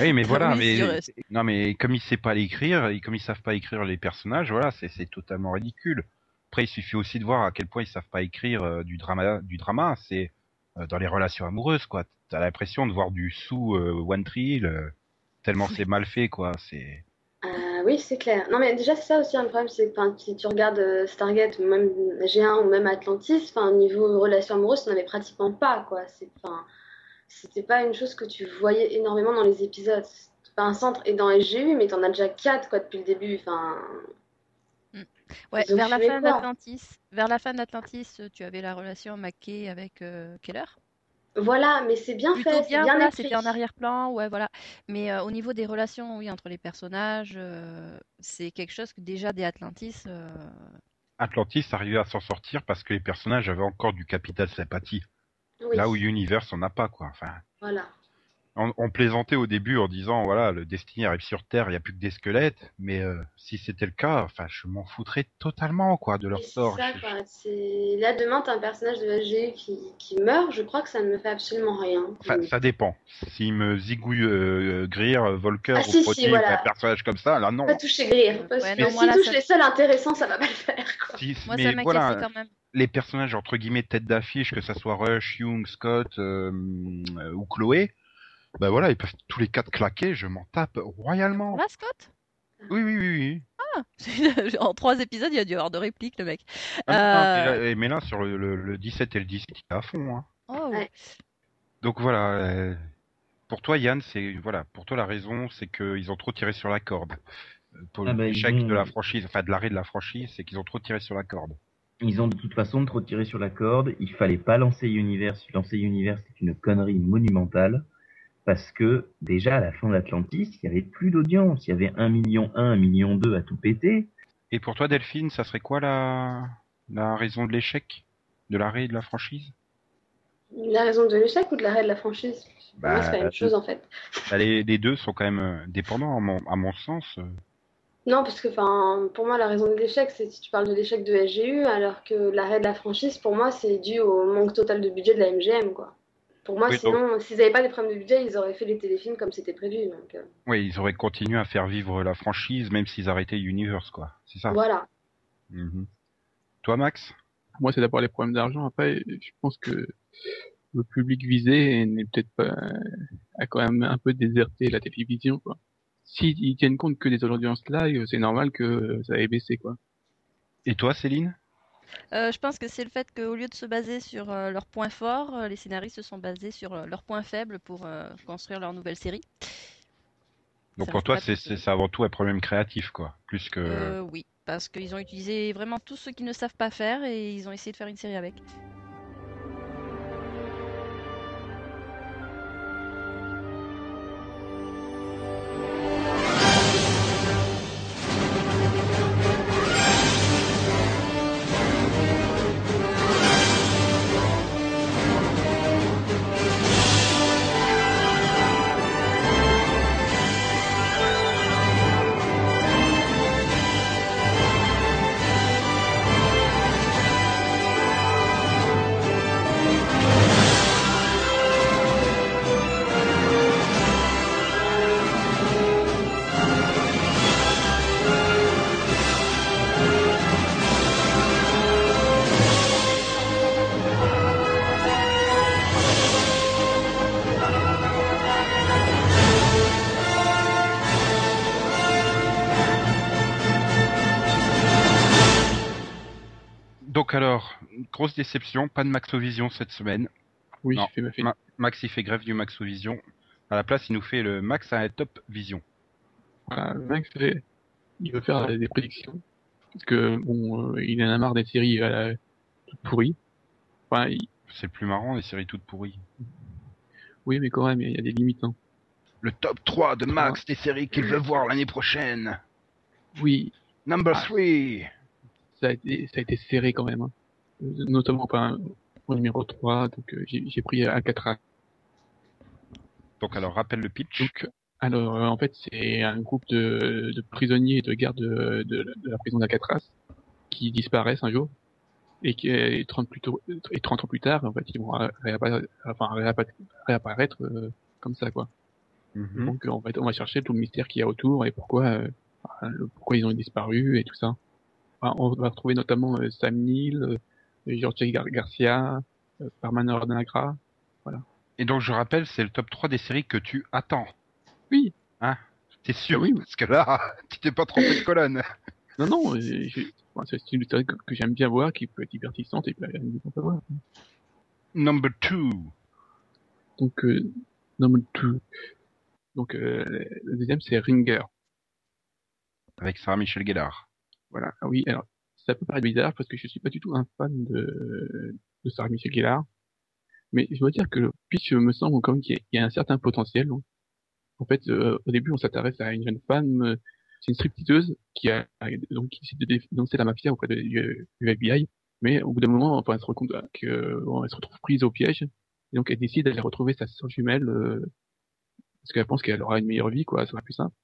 Oui, mais voilà, mais non, mais comme il sait pas l'écrire, et comme ils savent pas écrire les personnages, voilà, c'est c'est totalement ridicule. Après, il suffit aussi de voir à quel point ils savent pas écrire euh, du drama, du drama. C'est euh, dans les relations amoureuses, quoi. T'as l'impression de voir du sous euh, One tellement c'est mal fait, quoi. C'est oui, c'est clair. Non, mais déjà, c'est ça aussi un problème, c'est que si tu regardes euh, Stargate, ou même G1 ou même Atlantis, niveau relation amoureuse, t'en avais pratiquement pas, quoi. C'était pas une chose que tu voyais énormément dans les épisodes. Pas un centre. Et dans SGU, mais t'en as déjà quatre, quoi, depuis le début. Enfin, Ouais, Ils ont vers la fin vers la fin d'Atlantis, tu avais la relation McKay avec euh, Keller? Voilà, mais c'est bien Plutôt fait, c'est bien, bien voilà, écrit. c'était en arrière-plan, ouais, voilà. Mais euh, au niveau des relations, oui, entre les personnages, euh, c'est quelque chose que déjà des Atlantis, euh, Atlantis arrivait à s'en sortir parce que les personnages avaient encore du capital sympathie. Oui, Là où Universe on n'a pas, quoi. Enfin, voilà. On, on plaisantait au début en disant voilà le Destiny arrive sur Terre, il n'y a plus que des squelettes, mais euh, si c'était le cas, enfin je m'en foutrais totalement quoi de leur sort. ça, quoi. C'est... Là, demain, t'as un personnage de SGU qui, qui meurt, je crois que ça ne me fait absolument rien. Enfin, ça dépend. S'il me zigouille euh, Greer, Volker Ah, ou si, si, Prodigy, voilà. un personnage comme ça, là non. Pas toucher Greer, parce Ouais, que s'il touche ça- les seuls intéressants, ça va pas le faire, quoi. Si- moi mais ça voilà, quand même. les personnages entre guillemets tête d'affiche, que ça soit Rush, Young, Scott euh, euh, ou Chloé, bah voilà, ils peuvent tous les quatre claquer, je m'en tape royalement. Voilà, Scott Oui, oui, oui, oui. Ah (laughs) En trois épisodes, il y a dû avoir de répliques, le mec. Ah, non, mais, Euh, là, mais là, sur le, le- le 17 et le 18, il est à fond. Hein. Oh, Ouais. Donc voilà. euh, pour toi, Yann, c'est voilà, pour toi la raison, c'est qu'ils ont trop tiré sur la corde. Euh, Pour Ah bah, l'échec ont- de la franchise, enfin de l'arrêt de la franchise, c'est qu'ils ont trop tiré sur la corde. Ils ont de toute façon trop tiré sur la corde. Il fallait pas lancer Universe. Lancer Universe, c'est une connerie monumentale. Parce que, déjà, à la fin d'Atlantis, il y avait plus d'audience. Il y avait 1 million 1, 1 million 2 à tout péter. Et pour toi, Delphine, ça serait quoi la la raison de l'échec de l'arrêt de la franchise? La raison de l'échec ou de l'arrêt de la franchise? Moi, c'est pas la Bah, même chose, en fait. Bah, les, les deux sont quand même euh, dépendants, à mon, à mon sens. Non, parce que pour moi, la raison de l'échec, c'est si tu parles de l'échec de SGU, alors que l'arrêt de la franchise, pour moi, c'est dû au manque total de budget de la MGM, quoi. Pour moi, Oui, sinon, s'ils n'avaient pas des problèmes de budget, ils auraient fait les téléfilms comme c'était prévu. Donc, euh, Oui, ils auraient continué à faire vivre la franchise, même s'ils arrêtaient Universe, quoi. C'est ça. voilà. Mhm. Toi, Max? Moi, c'est d'abord les problèmes d'argent. Après, je pense que le public visé n'est peut-être pas, a quand même un peu déserté la télévision, quoi. S'ils tiennent compte que des audiences live, c'est normal que ça ait baissé, quoi. Et toi, Céline? Je pense que c'est le fait qu'au lieu de se baser sur euh, leurs points forts, euh, les scénaristes se sont basés sur euh, leurs points faibles pour euh, construire leur nouvelle série. Donc Ça pour toi, c'est avant tout un problème créatif, quoi. Plus que. Euh, oui, parce qu'ils ont utilisé vraiment tout ce qu'ils ne savent pas faire et ils ont essayé de faire une série avec. Grosse déception, pas de Maxovision cette semaine. Oui, Non. j'ai fait ma Max il fait grève du Maxovision. À la place, il nous fait le Max à un top vision. Voilà, le mec, c'est- il veut faire des prédictions. Parce que, bon, euh, il en a marre des séries euh, toutes pourries. Enfin, il- C'est plus marrant, les séries toutes pourries. oui, mais quand même, il y a des limites. Hein. Le top 3 de Max des séries qu'il veut voir l'année prochaine. Oui, Number Ah. 3. ça a été, ça a été serré quand même. hein. Euh, Notamment, enfin, au numéro 3, donc euh, j'ai pris Alcatraz. Donc alors, rappelle le pitch. Donc, alors, euh, en fait, c'est un groupe de, de prisonniers et de gardes de, de, de la prison d'Alcatraz qui disparaissent un jour et qui et 30 plus tôt, et 30 ans plus tard, en fait, ils vont réapparaître, enfin, réapparaître, réapparaître euh, comme ça, quoi. Mhm. Donc, en fait, on va chercher tout le mystère qu'il y a autour et pourquoi, euh, pourquoi ils ont disparu et tout ça. Enfin, on va retrouver notamment euh, Sam Neill, Gar Garcia, euh, Parman Ordinagra. Et donc, je rappelle, c'est le top 3 des séries que tu attends. Oui. Hein? T'es sûr oui. Parce que là, (laughs) tu t'es pas trompé de colonne. (laughs) Non, non, enfin, c'est une série que, que j'aime bien voir, qui peut être divertissante et amusante à voir. Number 2. Donc, euh, number two. Donc, euh, le deuxième, c'est Ringer. Avec Sarah Michel Gellar. Voilà. Ah oui, alors, ça peut paraître bizarre parce que je suis pas du tout un fan de, de Sarah Michel Gellar. Mais je dois dire que le pitch me semble quand même qu'il y, y a un certain potentiel. En fait, euh, au début, on s'intéresse à une jeune femme, euh, c'est une stripteaseuse qui a donc qui décide de dénoncer la mafia auprès du, FBI. Mais au bout d'un moment, enfin, elle se rend compte que bon, elle se retrouve prise au piège. Et donc, elle décide d'aller retrouver sa sœur jumelle euh, parce qu'elle pense qu'elle aura une meilleure vie, quoi, ça sera plus simple.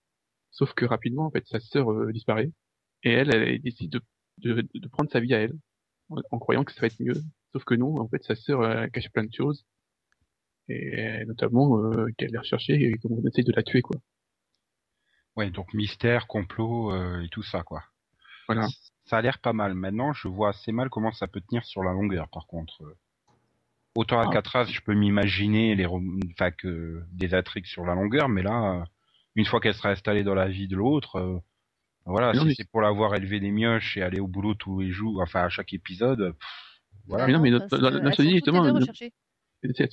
Sauf que rapidement, en fait, sa sœur euh, disparaît et elle, elle décide de, de, de prendre sa vie à elle en, en croyant que ça va être mieux. Sauf que non, en fait, sa sœur euh, cache plein de choses et notamment euh, qu'elle est recherchée et qu'on essaye de la tuer, quoi. Ouais, donc mystère, complot euh, et tout ça, quoi. Voilà. Ça a l'air pas mal. Maintenant, je vois assez mal comment ça peut tenir sur la longueur, par contre. Euh, Autant Ah. Alcatraz, je peux m'imaginer les enfin, que des intrigues sur la longueur, mais là, euh, une fois qu'elle sera installée dans la vie de l'autre, euh, voilà, Mais si mais- c'est pour la voir élever des mioches et aller au boulot tous les jours, enfin à chaque épisode, pff, voilà. Mais non, mais sont toutes les justement,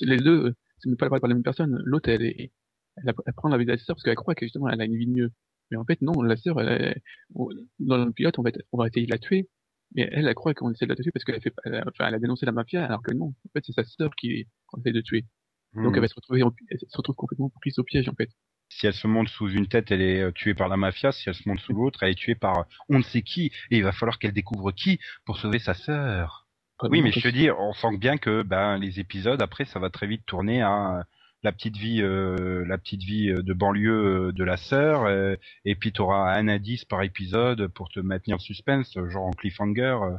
les deux, euh, c'est même pas par la même personne. L'autre, elle est, elle, elle prend la vie de la sœur parce qu'elle croit que justement elle a une vie de mieux. Mais en fait, non, la sœur, elle, est- on- dans le pilote, on va, on va essayer de la tuer. Mais elle, elle croit qu'on essaie de la tuer parce qu'elle a fait, elle a, enfin, elle a dénoncé la mafia, alors que non. En fait, c'est sa sœur qui, qu'on essaie de tuer. Donc, Hmm. elle va se retrouver, en- elle se retrouve complètement prise au piège, en fait. Si elle se monte sous une tête, elle est euh, tuée par la mafia. Si elle se monte sous l'autre, elle est tuée par euh, on ne sait qui. Et il va falloir qu'elle découvre qui pour sauver sa sœur. Oui, mais je te dis, on sent bien que ben les épisodes après, ça va très vite tourner à euh, la petite vie, euh, la petite vie de banlieue de la sœur, euh, et puis tu auras un indice par épisode pour te maintenir le suspense, genre en cliffhanger. euh.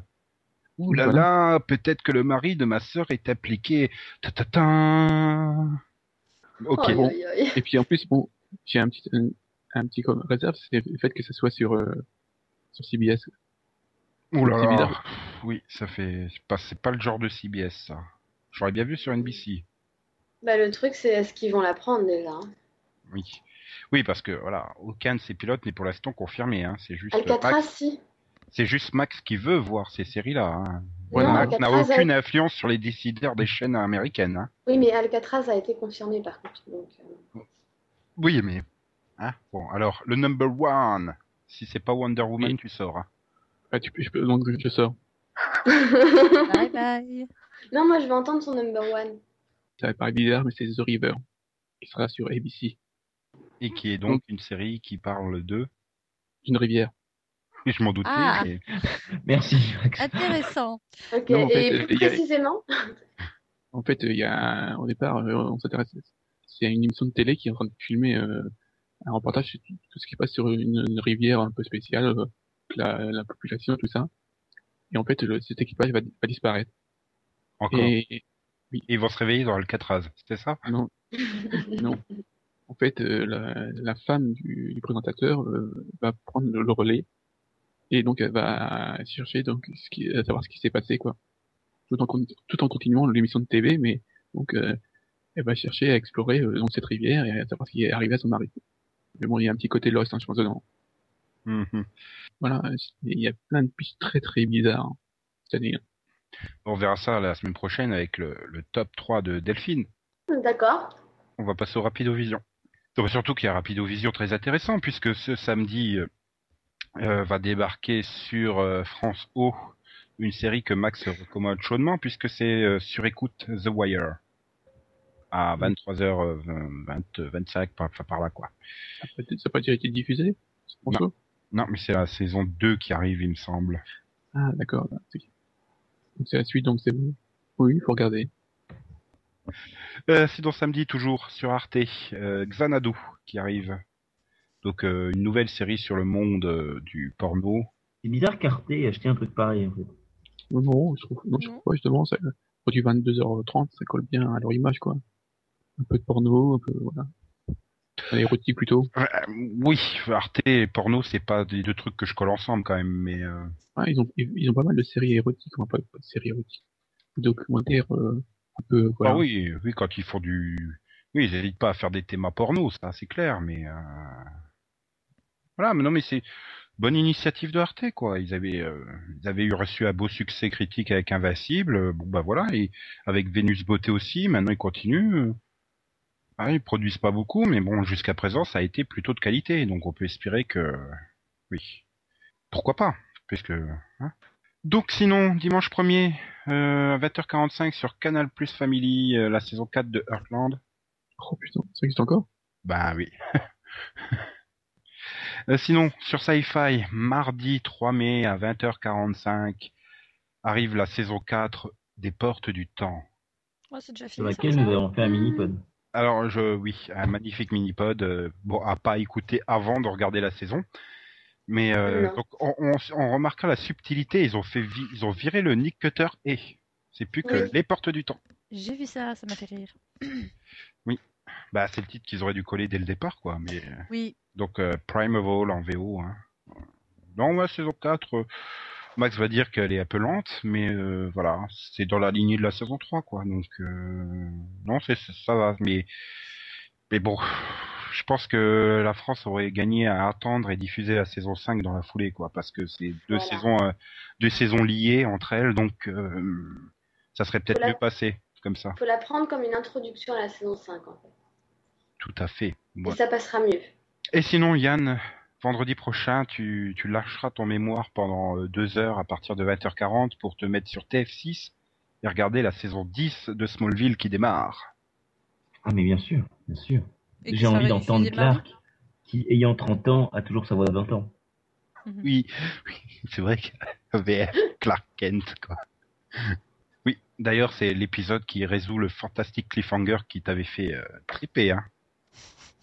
Ouh là Voilà. là, peut-être que le mari de ma sœur est impliqué. Ta ta ta. Ok. Aïe, bon. aïe, aïe. Et puis en plus, bon, j'ai un petit, un, un petit comme réserve, c'est le fait que ça soit sur, euh, sur CBS. Ouh là c'est là. bizarre. Oui, ça fait, c'est pas, c'est pas le genre de CBS ça. J'aurais bien vu sur NBC. Bah, le truc, c'est est-ce qu'ils vont la prendre déjà hein? Oui. Oui, parce que voilà, aucun de ces pilotes n'est pour l'instant confirmé. Hein. C'est juste. Alcatraz, si. C'est juste Max qui veut voir ces séries-là. Hein. Non, Max n'a a- aucune influence sur les décideurs des chaînes américaines. Hein. Oui, mais Alcatraz a été confirmé par contre. Donc, euh, Oui, mais... Hein bon, alors, le number one. Si c'est pas Wonder Woman, Oui. tu sors. hein. Ah, tu peux, je peux, donc je sors. Bye bye. (laughs) non, moi je veux entendre son number one. Ça va paraître bizarre, mais c'est The River, qui sera sur ABC. Et qui est donc une série qui parle de... Une rivière. Et je m'en doutais. Ah. mais- (laughs) Merci. Intéressant. Ok, Non, en fait, et plus a- précisément En fait, il y a, au départ, euh, on s'intéresse, c'est une émission de télé qui est en train de filmer euh, un reportage sur tout ce qui passe sur une, une rivière un peu spéciale, euh, la, la population, tout ça. Et en fait, le, cet équipage va, va disparaître. Encore. Et, Et ils vont se réveiller dans Alcatraz, c'était ça? Non, (laughs) non. En fait, euh, la, la femme du, du présentateur euh, va prendre le, le relais et donc elle va chercher donc ce qui, à savoir ce qui s'est passé quoi. Tout en tout en continuant l'émission de TV, mais donc euh, elle va chercher à explorer euh, donc cette rivière et à savoir ce qui est arrivé à son mari. Mais bon, il y a un petit côté Lost, hein, je pense dedans. Mhm. Voilà, il y a plein de pistes très très bizarres hein, cette année. On verra ça la semaine prochaine avec le, le top 3 de Delphine. D'accord. On va passer au Rapidovision. Donc, surtout qu'il y a un Rapidovision très intéressant puisque ce samedi euh, euh, va débarquer sur euh, France O une série que Max recommande chaudement puisque c'est euh, sur écoute The Wire à 23h20, 25 par, enfin, par là quoi. Ça n'a pas, ça a pas déjà été diffusé c'est pour Non. mais c'est la saison 2 qui arrive il me semble. Ah d'accord. c'est- la suite, donc c'est bon. Oui, il faut regarder. Euh, sinon samedi toujours sur Arte, euh, Xanadu qui arrive. Donc euh, une nouvelle série sur le monde euh, du porno. C'est bizarre qu'Arte ait acheté un truc pareil, en fait. Non, non, je trouve, non, je trouve pas, justement, ça, produit 22h30, ça colle bien à leur image, quoi. Un peu de porno, un peu, voilà. Un érotique plutôt. Euh, oui, Arte et porno c'est pas des deux trucs que je colle ensemble quand même, mais euh, Ouais, ils ont, ils ont pas mal de séries érotiques, enfin, pas, pas de séries érotiques. Documentaires, euh, un peu, voilà. ah oui, oui quand ils font du, oui ils hésitent pas à faire des thémas porno, ça c'est clair, mais voilà, mais non mais c'est bonne initiative de Arte quoi. Ils avaient, ils avaient eu reçu un beau succès critique avec Invincible, bon bah voilà, et avec Vénus Beauté aussi, maintenant ils continuent. Euh. Ah, ils produisent pas beaucoup, mais bon, jusqu'à présent, ça a été plutôt de qualité, donc on peut espérer que, oui, pourquoi pas, puisque. Hein. Donc sinon, dimanche 1er, euh, à 20h45 sur Canal Plus Family, euh, la saison 4 de Heartland. Oh putain, ça existe encore? Ben oui. (laughs) Euh, sinon, sur Sci-Fi, mardi 3 mai à 20h45, arrive la saison 4 des Portes du Temps. Oh, c'est déjà Sur fini. ça, laquelle ça nous avons fait un mini-pod. Alors, je, oui, un magnifique mini-pod, euh, bon, à pas écouter avant de regarder la saison. Mais euh, donc, on, on, on remarquera la subtilité, ils ont fait vi- ils ont viré le Nick Cutter et c'est plus que Oui. les portes du temps. J'ai vu ça, ça m'a fait rire. Bah, c'est le titre qu'ils auraient dû coller dès le départ, quoi. Mais euh, Oui, donc euh, Primeval en VO. Hein. Non, ouais, saison 4, euh, Max va dire qu'elle est lente, mais euh, voilà, c'est dans la lignée de la saison 3, quoi. Donc euh, non, c'est ça va, mais mais bon, je pense que la France aurait gagné à attendre et diffuser la saison 5 dans la foulée, quoi, parce que c'est deux Voilà. saisons euh, deux saisons liées entre elles, donc ça serait peut-être la- mieux passé comme ça. Faut la prendre comme une introduction à la saison 5 en fait. Tout à fait. Et ça passera mieux. Et sinon, Yann, vendredi prochain, tu, tu lâcheras ton mémoire pendant euh, deux heures à partir de 20h40 pour te mettre sur TF6 et regarder la saison 10 de Smallville qui démarre. Ah, mais bien sûr, bien sûr. Que J'ai envie d'entendre. Clark, qui, ayant 30 ans, a toujours sa voix de 20 ans. Mhm. Oui, oui, c'est vrai avait (laughs) Clark Kent, quoi. Oui, d'ailleurs, c'est l'épisode qui résout le fantastique cliffhanger qui t'avait fait euh, triper, hein.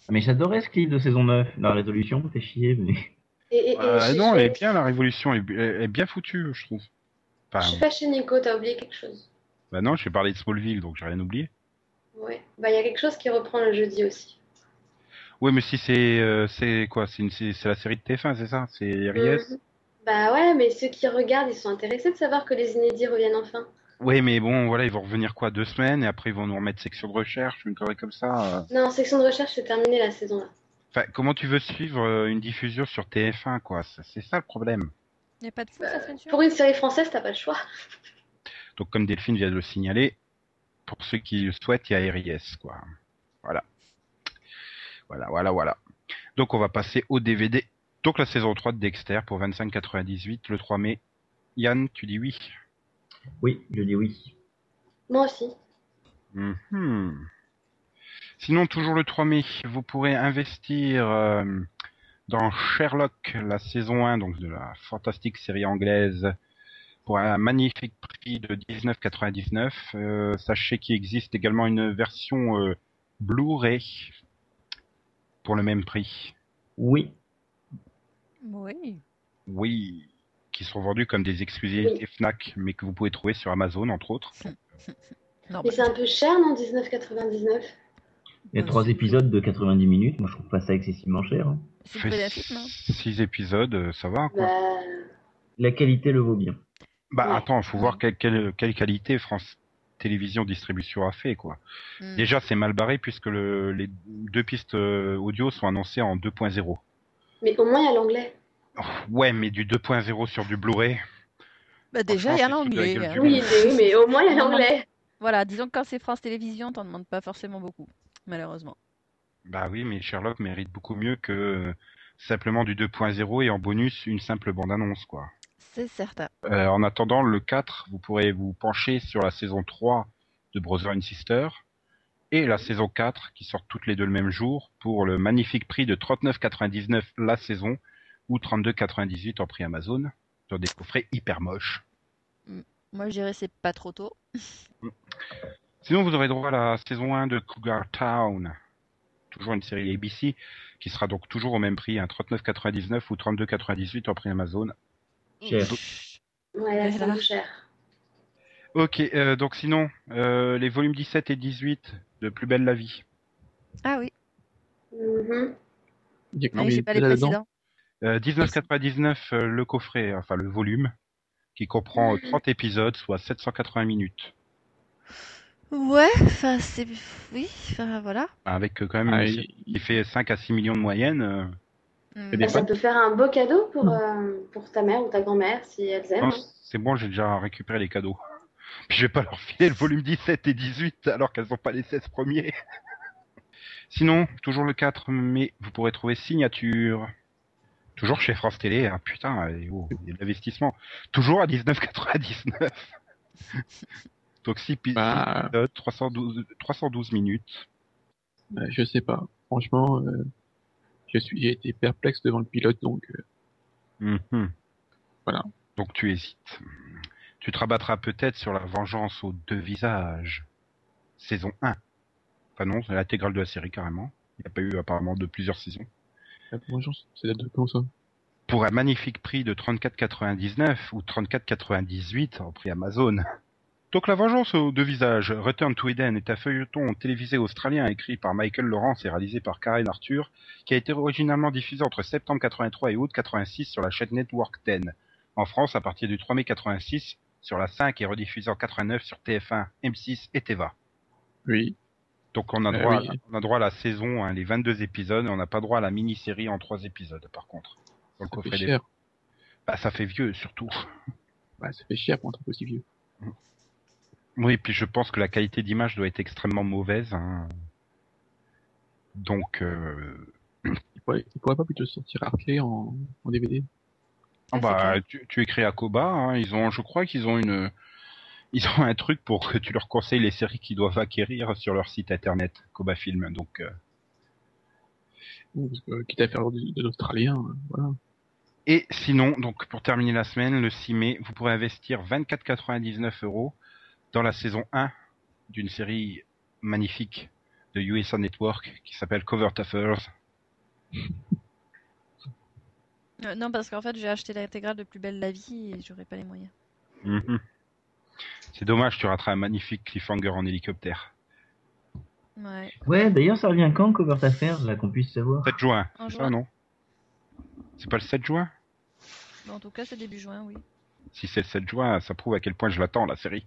Ah, Mais j'adorais ce clip de saison 9. La résolution, fait chier, mais... Et, et, et Euh, je, non, elle est bien, la révolution, elle est, elle est bien foutue, je trouve. je suis fâchée Nico, t'as oublié quelque chose? bah non, j'ai parlé de Smallville, donc j'ai rien oublié. Ouais. Bah il y a quelque chose qui reprend le jeudi aussi. Oui, mais si c'est euh, c'est quoi? C'est une c'est c'est la série de TF1, c'est ça? C'est RIS Mhm. Bah ouais, mais ceux qui regardent, ils sont intéressés de savoir que les inédits reviennent enfin. Oui, mais bon, voilà, ils vont revenir quoi deux semaines et après ils vont nous remettre section de recherche, une connerie comme ça. euh. Non, section de recherche, c'est terminé la saison là. Enfin, comment tu veux suivre euh, une diffusion sur TF1, quoi? C'est c'est ça le problème. Il n'y a pas de foot, ça fait Pour une série française, t'as pas le choix. (laughs) Donc comme Delphine vient de le signaler, pour ceux qui le souhaitent, il y a RIS, quoi. Voilà. Voilà, voilà, voilà. Donc on va passer au DVD. Donc la saison 3 de Dexter pour 25,98 le 3 mai. Yann, tu dis oui Oui, je dis oui. Moi aussi. Mhm. Sinon, toujours le 3 mai, vous pourrez investir euh, dans Sherlock, la saison 1 donc de la fantastique série anglaise, pour un magnifique prix de 19,99. Euh, sachez qu'il existe également une version euh, Blu-ray pour le même prix. Oui. Oui. Oui, qui sont vendus comme des exclusivités Fnac, mais que vous pouvez trouver sur Amazon entre autres. (laughs) Non, Mais c'est un peu cher, non 19,99 Il y a trois épisodes de 90 minutes. Moi, je trouve pas ça excessivement cher. hein. 6 épisodes, euh, ça va quoi. Bah, La qualité le vaut bien. Bah Ouais. attends, faut voir quelle, quelle, quelle qualité France Télévisions Distribution a fait quoi. Hmm. Déjà c'est mal barré puisque le, les deux pistes euh, audio sont annoncées en 2.0. mais au moins il y a l'anglais. Oh, ouais, mais du 2.0 sur du Blu-ray. Bah, déjà, il y a l'anglais. hein. Oui, mais, oui, mais au moins il y a l'anglais. Voilà, disons que quand c'est France Télévisions, t'en demandes pas forcément beaucoup, malheureusement. Bah oui, mais Sherlock mérite beaucoup mieux que simplement du 2.0 et en bonus une simple bande-annonce quoi. C'est certain. Euh, en attendant le 4, vous pourrez vous pencher sur la saison 3 de Brother and Sister et la saison 4 qui sortent toutes les deux le même jour pour le magnifique prix de 39,99 la saison ou 32,98 en prix Amazon sur des coffrets hyper moches. Moi, je dirais c'est pas trop tôt. Sinon, vous aurez droit à la saison 1 de Cougar Town, toujours une série ABC qui sera donc toujours au même prix, hein, 39,99 ou 32,98 en prix Amazon. Cher. Ouais, c'est cher. Ok, euh, donc sinon, euh, les volumes 17 et 18 de Plus belle la vie. Ah oui. Il y a mais combien j'ai pas les précédents. Là-dedans Euh, 19,99 euh, le coffret, enfin le volume, qui comprend euh, 30 épisodes, soit 780 minutes. Ouais, enfin, c'est. Oui, enfin, voilà. Avec euh, quand même Ah, il- qui fait 5 à 6 millions de moyenne. euh, Hmm. Eh Bah, ça peut faire un beau cadeau pour, euh, pour ta mère ou ta grand-mère si elles aiment. c'est bon, j'ai déjà récupéré les cadeaux. (laughs) Puis je vais pas leur filer le volume 17 et 18 alors qu'elles ont pas les 16 premiers. (laughs) Sinon, toujours le 4 mai, vous pourrez trouver Signature. Toujours chez France Télé, hein, putain, oh, il y a de l'investissement. Toujours à 19,99. (laughs) Donc 6 Bah. épisodes, 312, 312 minutes. Euh, je sais pas. Franchement, euh, je suis, j'ai été perplexe devant le pilote, donc euh, Mhm. Voilà. Donc tu hésites. Tu te rabattras peut-être sur la vengeance aux deux visages. Saison 1. Enfin non, c'est l'intégrale de la série carrément. Il n'y a pas eu apparemment de plusieurs saisons. La vengeance, c'est date de ça Pour un magnifique prix de 34,99 ou 34,98 en prix Amazon. Donc La Vengeance aux deux visages, Return to Eden est un feuilleton télévisé australien écrit par Michael Lawrence et réalisé par Karen Arthur, qui a été originalement diffusé entre septembre 83 et août 86 sur la chaîne Network 10. En France, à partir du 3 mai 86, sur la 5 et rediffusé en 89 sur TF1, M6 et Teva. Oui. Donc on a Euh, droit, oui. à, on a droit à la saison, hein, les 22 épisodes, et on n'a pas droit à la mini-série en 3 épisodes par contre. Dans le Ça fait des- cher. Bah, ça fait vieux surtout. (laughs) Bah, ça fait cher pour un truc aussi vieux. Oui, puis je pense que la qualité d'image doit être extrêmement mauvaise. hein. Donc, euh... Il pourrait, il pourrait pas plutôt sortir Hartley en, en DVD ah Ouais, bah, tu, tu écris à Koba. hein, ils ont, je crois qu'ils ont une, ils ont un truc pour que tu leur conseilles les séries qu'ils doivent acquérir sur leur site internet, Koba Film. Donc, euh, Ou Parce que, quitte à faire de, de l'australien, euh, voilà. Et sinon, donc pour terminer la semaine, le 6 mai, vous pourrez investir 24,99 euros dans la saison 1 d'une série magnifique de USA Network qui s'appelle Covert Affairs. Euh, non, parce qu'en fait, j'ai acheté l'intégrale de Plus belle la vie et j'aurais pas les moyens. Mhm. C'est dommage, tu rateras un magnifique cliffhanger en hélicoptère. Ouais. Ouais, d'ailleurs, ça revient quand, Covert Affairs, là, qu'on puisse savoir? 7 juin, c'est ça, non? C'est pas le 7 juin? Bon, en tout cas, c'est début juin, oui. Si c'est le 7 juin, ça prouve à quel point je l'attends, la série.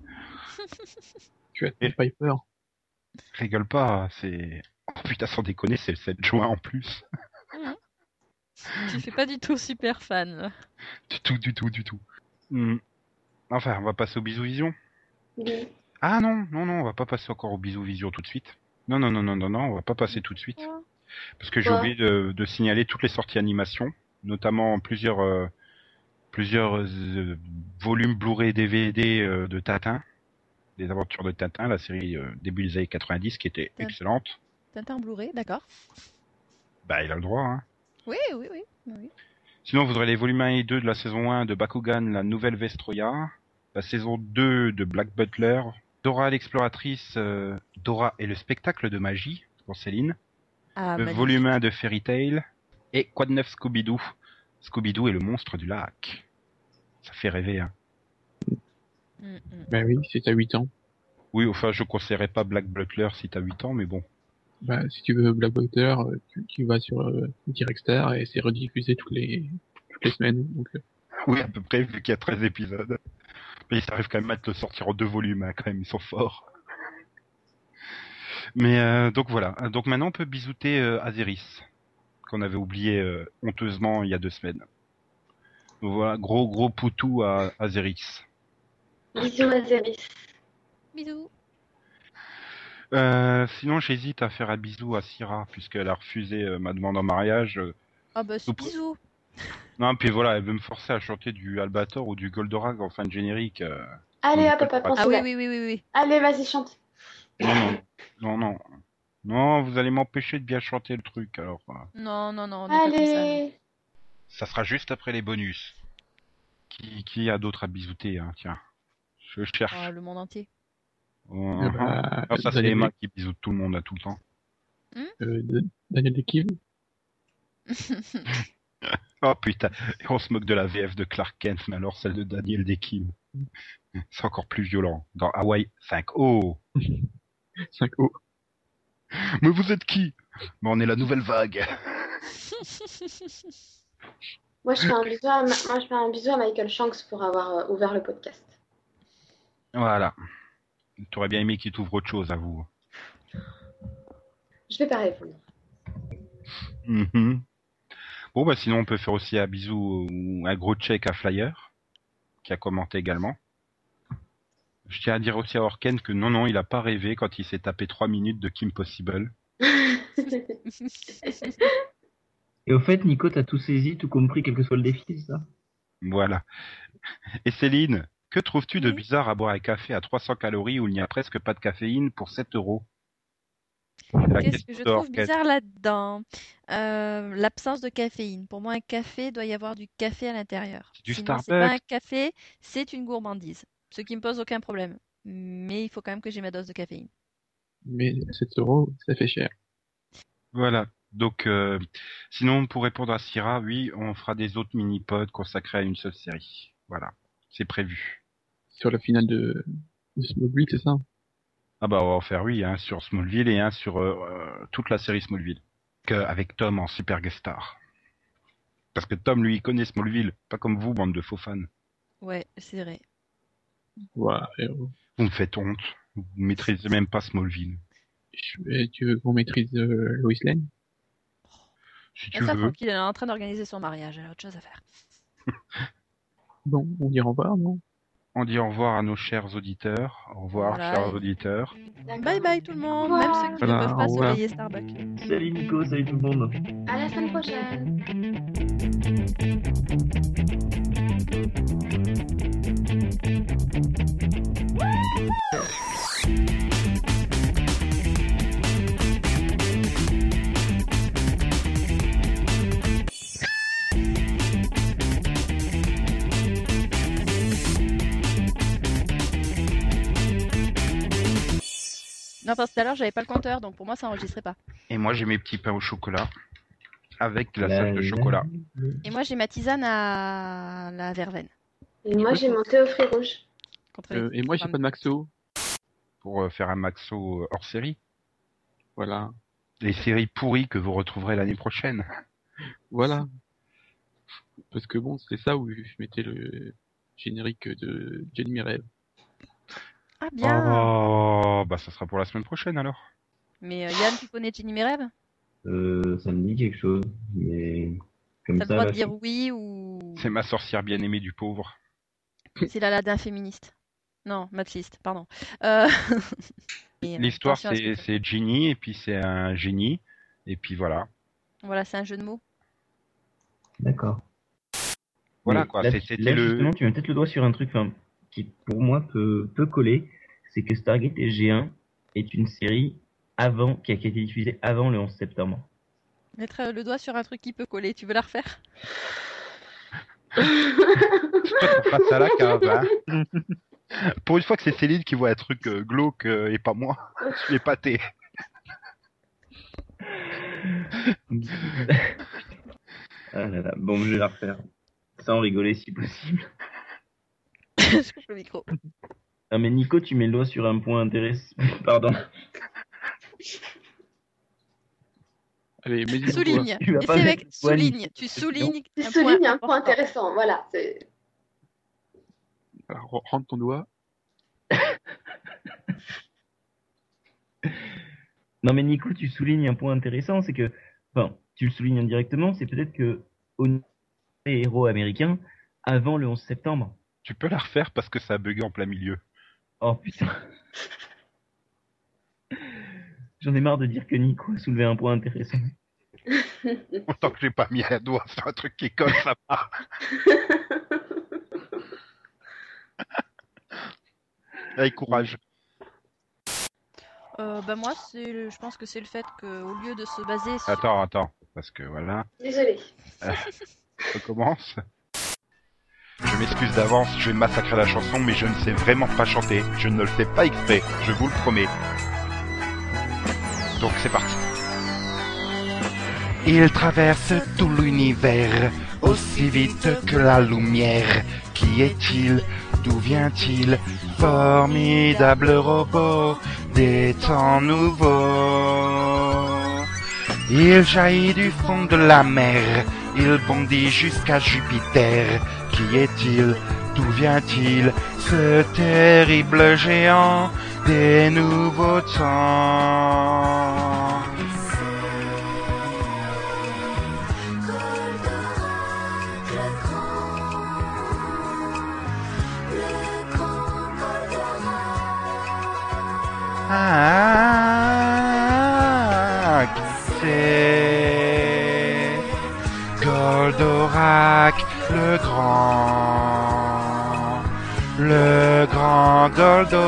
(laughs) Tu as Et- Piper. Rigole pas, c'est... Oh putain, sans déconner, c'est le 7 juin en plus. Tu fais pas du tout super fan. là. Du tout, du tout, du tout. Hmm. Enfin, on va passer au bisou vision. Oui. Ah non, non, non, on va pas passer encore au bisou vision tout de suite. Non, non, non, non, non, non, on va pas passer tout de suite. Parce que j'ai oublié de, de signaler toutes les sorties animation, notamment plusieurs, euh, plusieurs euh, volumes Blu-ray DVD euh, de Tintin, des aventures de Tintin, la série euh, début des années 90 qui était excellente. Tintin Blu-ray, d'accord. Bah, il a le droit, hein. Oui, oui, oui. oui. Sinon, vous aurez les volumes 1 et 2 de la saison 1 de Bakugan, la nouvelle Vestroya, la saison 2 de Black Butler, Dora l'exploratrice, euh, Dora et le spectacle de magie, pour Céline, Ah, le magnifique. volume 1 de Fairy Tail, et quoi de neuf Scooby-Doo Scooby-Doo et le monstre du lac. Ça fait rêver, hein. Mm, mm. Bah oui, c'est à 8 ans. Oui, enfin, je conseillerais pas Black Butler si t'as 8 ans, mais bon. Bah, si tu veux Black Butter, euh, tu, tu vas sur euh, Direct-Star et c'est rediffusé toutes les toutes les semaines. Donc, euh, Oui, à peu près, vu qu'il y a 13 épisodes. Mais ils arrivent quand même à te le sortir en deux volumes, hein, quand même, ils sont forts. Mais euh, donc voilà, donc maintenant on peut bisouter euh, Azeris, qu'on avait oublié euh, honteusement il y a deux semaines. Donc voilà, gros gros poutou à Azeris. Bisous Azeris. Bisous. Euh, sinon j'hésite à faire un bisou à Syrah, puisqu'elle a refusé euh, ma demande en mariage. euh. Ah bah, Oups. bisous. Non, puis voilà, elle veut me forcer à chanter du Albator ou du Goldorak en fin de générique. euh. Allez Mm. hop hop hop, on Ah oui, oui, oui, oui, oui. Allez, vas-y, chante. Non, non, non, non. Non, vous allez m'empêcher de bien chanter le truc, alors. euh. Non, non, non, on est pas comme ça. nous. Allez. Ça sera juste après les bonus. Qui, qui a d'autres à bisouter, hein, tiens. Je cherche. Oh, le monde entier. Oh, euh, bah, ah, ça c'est Daniel, Emma qui bisoute tout le monde à tout le temps. euh, D- Daniel Dekiv. (laughs) Oh putain, on se moque de la VF de Clark Kent, mais alors celle de Daniel Dekim. C'est encore plus violent. Dans Hawaii 5. Oh 5 O. Mais vous êtes qui? Mais on est la nouvelle vague. (laughs) Moi, je fais un bisou à, moi, je fais un bisou à Michael Shanks pour avoir euh, ouvert le podcast. Voilà. T'aurais bien aimé qu'il t'ouvre autre chose, à vous. Je vais pas répondre. Mhm. Bon, bah sinon, on peut faire aussi un bisou ou un gros check à Flyer, qui a commenté également. Je tiens à dire aussi à Orken que non, non, il a pas rêvé quand il s'est tapé 3 minutes de Kim Possible. (laughs) Et au fait, Nico, t'as tout saisi, tout compris, quel que soit le défi, c'est ça? Voilà. Et Céline, que trouves-tu de Oui. bizarre à boire un café à 300 calories où il n'y a presque pas de caféine pour 7 euros? Qu'est-ce que je trouve bizarre là-dedans? Euh, L'absence de caféine. Pour moi, un café doit y avoir du café à l'intérieur. C'est du Sinon, pas un café, c'est une gourmandise. Ce qui me pose aucun problème. Mais il faut quand même que j'ai ma dose de caféine. Mais 7 euros, ça fait cher. Voilà. Donc, euh, sinon, pour répondre à Syrah, oui, on fera des autres mini-pods consacrés à une seule série. Voilà. C'est prévu. Sur la finale de, de Smallville, c'est ça? Ah bah, on va en faire, oui, un sur Smallville et un sur euh, euh, toute la série Smallville. Que- avec Tom en super guest star. Parce que Tom, lui, il connaît Smallville. Pas comme vous, bande de faux fans. Ouais, c'est vrai. Ouais, euh, Vous me faites honte. Vous maîtrisez même pas Smallville. je- tu veux qu'on maîtrise euh, Lois Lane? Si tu Laisse-la veux. elle est en train d'organiser son mariage, elle a autre chose à faire. (laughs) Bon, on dit au revoir, non? On dit au revoir à nos chers auditeurs. Au revoir, Voilà. chers auditeurs. Bye bye tout le monde, Au même revoir. ceux qui Voilà, ne peuvent pas se payer Starbucks. Salut Nico, salut tout le monde. À la semaine prochaine. Non, parce que tout à l'heure, j'avais pas le compteur, donc pour moi, ça enregistrait pas. Et moi, j'ai mes petits pains au chocolat. Avec la La- salle de la- chocolat. Et moi, j'ai ma tisane à la verveine. Et moi, j'ai mon thé au fruits rouges. Contre Euh, Et moi, j'ai pas de Maxo. Pour euh, faire un maxo euh, hors série. Voilà. Les séries pourries que vous retrouverez l'année prochaine. Voilà. Parce que bon, c'est ça où je mettais le générique de Jenny Mireille. Ah, bien Oh, bah ça sera pour la semaine prochaine alors. Mais euh, Yann, tu connais Jenny Mereb? Euh, ça me dit quelque chose, mais Comme T'as le ça, de là, dire oui ou C'est ma sorcière bien-aimée du pauvre. (coughs) c'est l'Aladin féministe. Non, machiste, pardon. Euh... (laughs) et, euh, L'histoire, ce c'est Ginny, et puis c'est un génie, et puis voilà. Voilà, c'est un jeu de mots. D'accord. Voilà, Mais quoi, c'était le- justement, tu mets peut-être le doigt sur un truc enfin, qui, pour moi, peut, peut coller. C'est que Stargate SG1 est une série avant, qui a, été diffusée avant le 11 septembre. Mettre euh, le doigt sur un truc qui peut coller. Tu veux la refaire? (laughs) Passes à la cave, hein? (laughs) Pour une fois que c'est Céline qui voit un truc euh, glauque euh, et pas moi, je suis épaté. Ah là là, bon, je vais la refaire. Sans rigoler si possible. (laughs) Je coupe le micro. Ah mais Nico, tu mets le doigt sur un point intéressant. (laughs) Pardon. Allez, mets du Souligne. Tu vas pas mettre avec souligne. Tu soulignes Tu un soulignes point un point intéressant, voilà. Alors, rentre ton doigt. (laughs) Non mais Nico, tu soulignes un point intéressant, c'est que, enfin, tu le soulignes indirectement, c'est peut-être que au niveau des héros américains, avant le 11 septembre. Tu peux la refaire parce que ça a bugué en plein milieu. Oh putain. J'en ai marre de dire que Nico a soulevé un point intéressant. (laughs) Autant que j'ai pas mis un doigt sur un truc qui colle, ça va. (laughs) Allez, courage. Euh, bah moi, c'est, je pense que c'est le fait qu'au lieu de se baser sur... Attends, attends, parce que voilà, Désolée. on commence. Je m'excuse d'avance, je vais massacrer la chanson, mais je ne sais vraiment pas chanter. Je ne le fais pas exprès, je vous le promets. Donc c'est parti. Il traverse tout l'univers aussi vite que la lumière. Qui est-il? D'où vient-il? Formidable robot des temps nouveaux. Il jaillit du fond de la mer, il bondit jusqu'à Jupiter. Qui est-il? D'où vient-il? Ce terrible géant des nouveaux temps. Ah, Le grand, le grand Goldorak.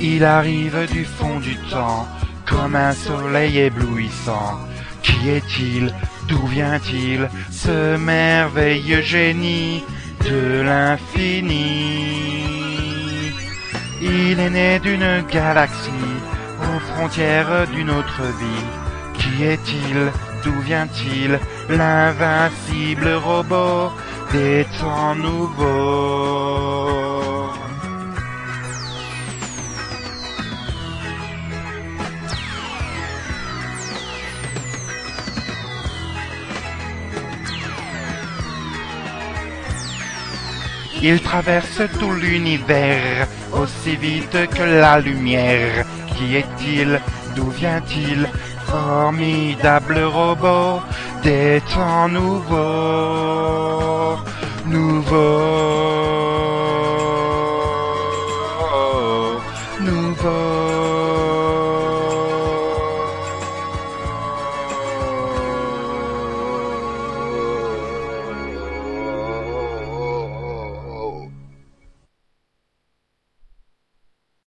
Il arrive du fond du temps comme un soleil éblouissant. Qui est-il? D'où vient-il? Ce merveilleux génie de l'infini. Il est né d'une galaxie aux frontières d'une autre vie. Qui est-il? D'où vient-il L'invincible robot des temps nouveaux? Il traverse tout l'univers aussi vite que la lumière. Qui est-il? D'où vient-il Formidable robot des temps nouveaux. Nouveaux.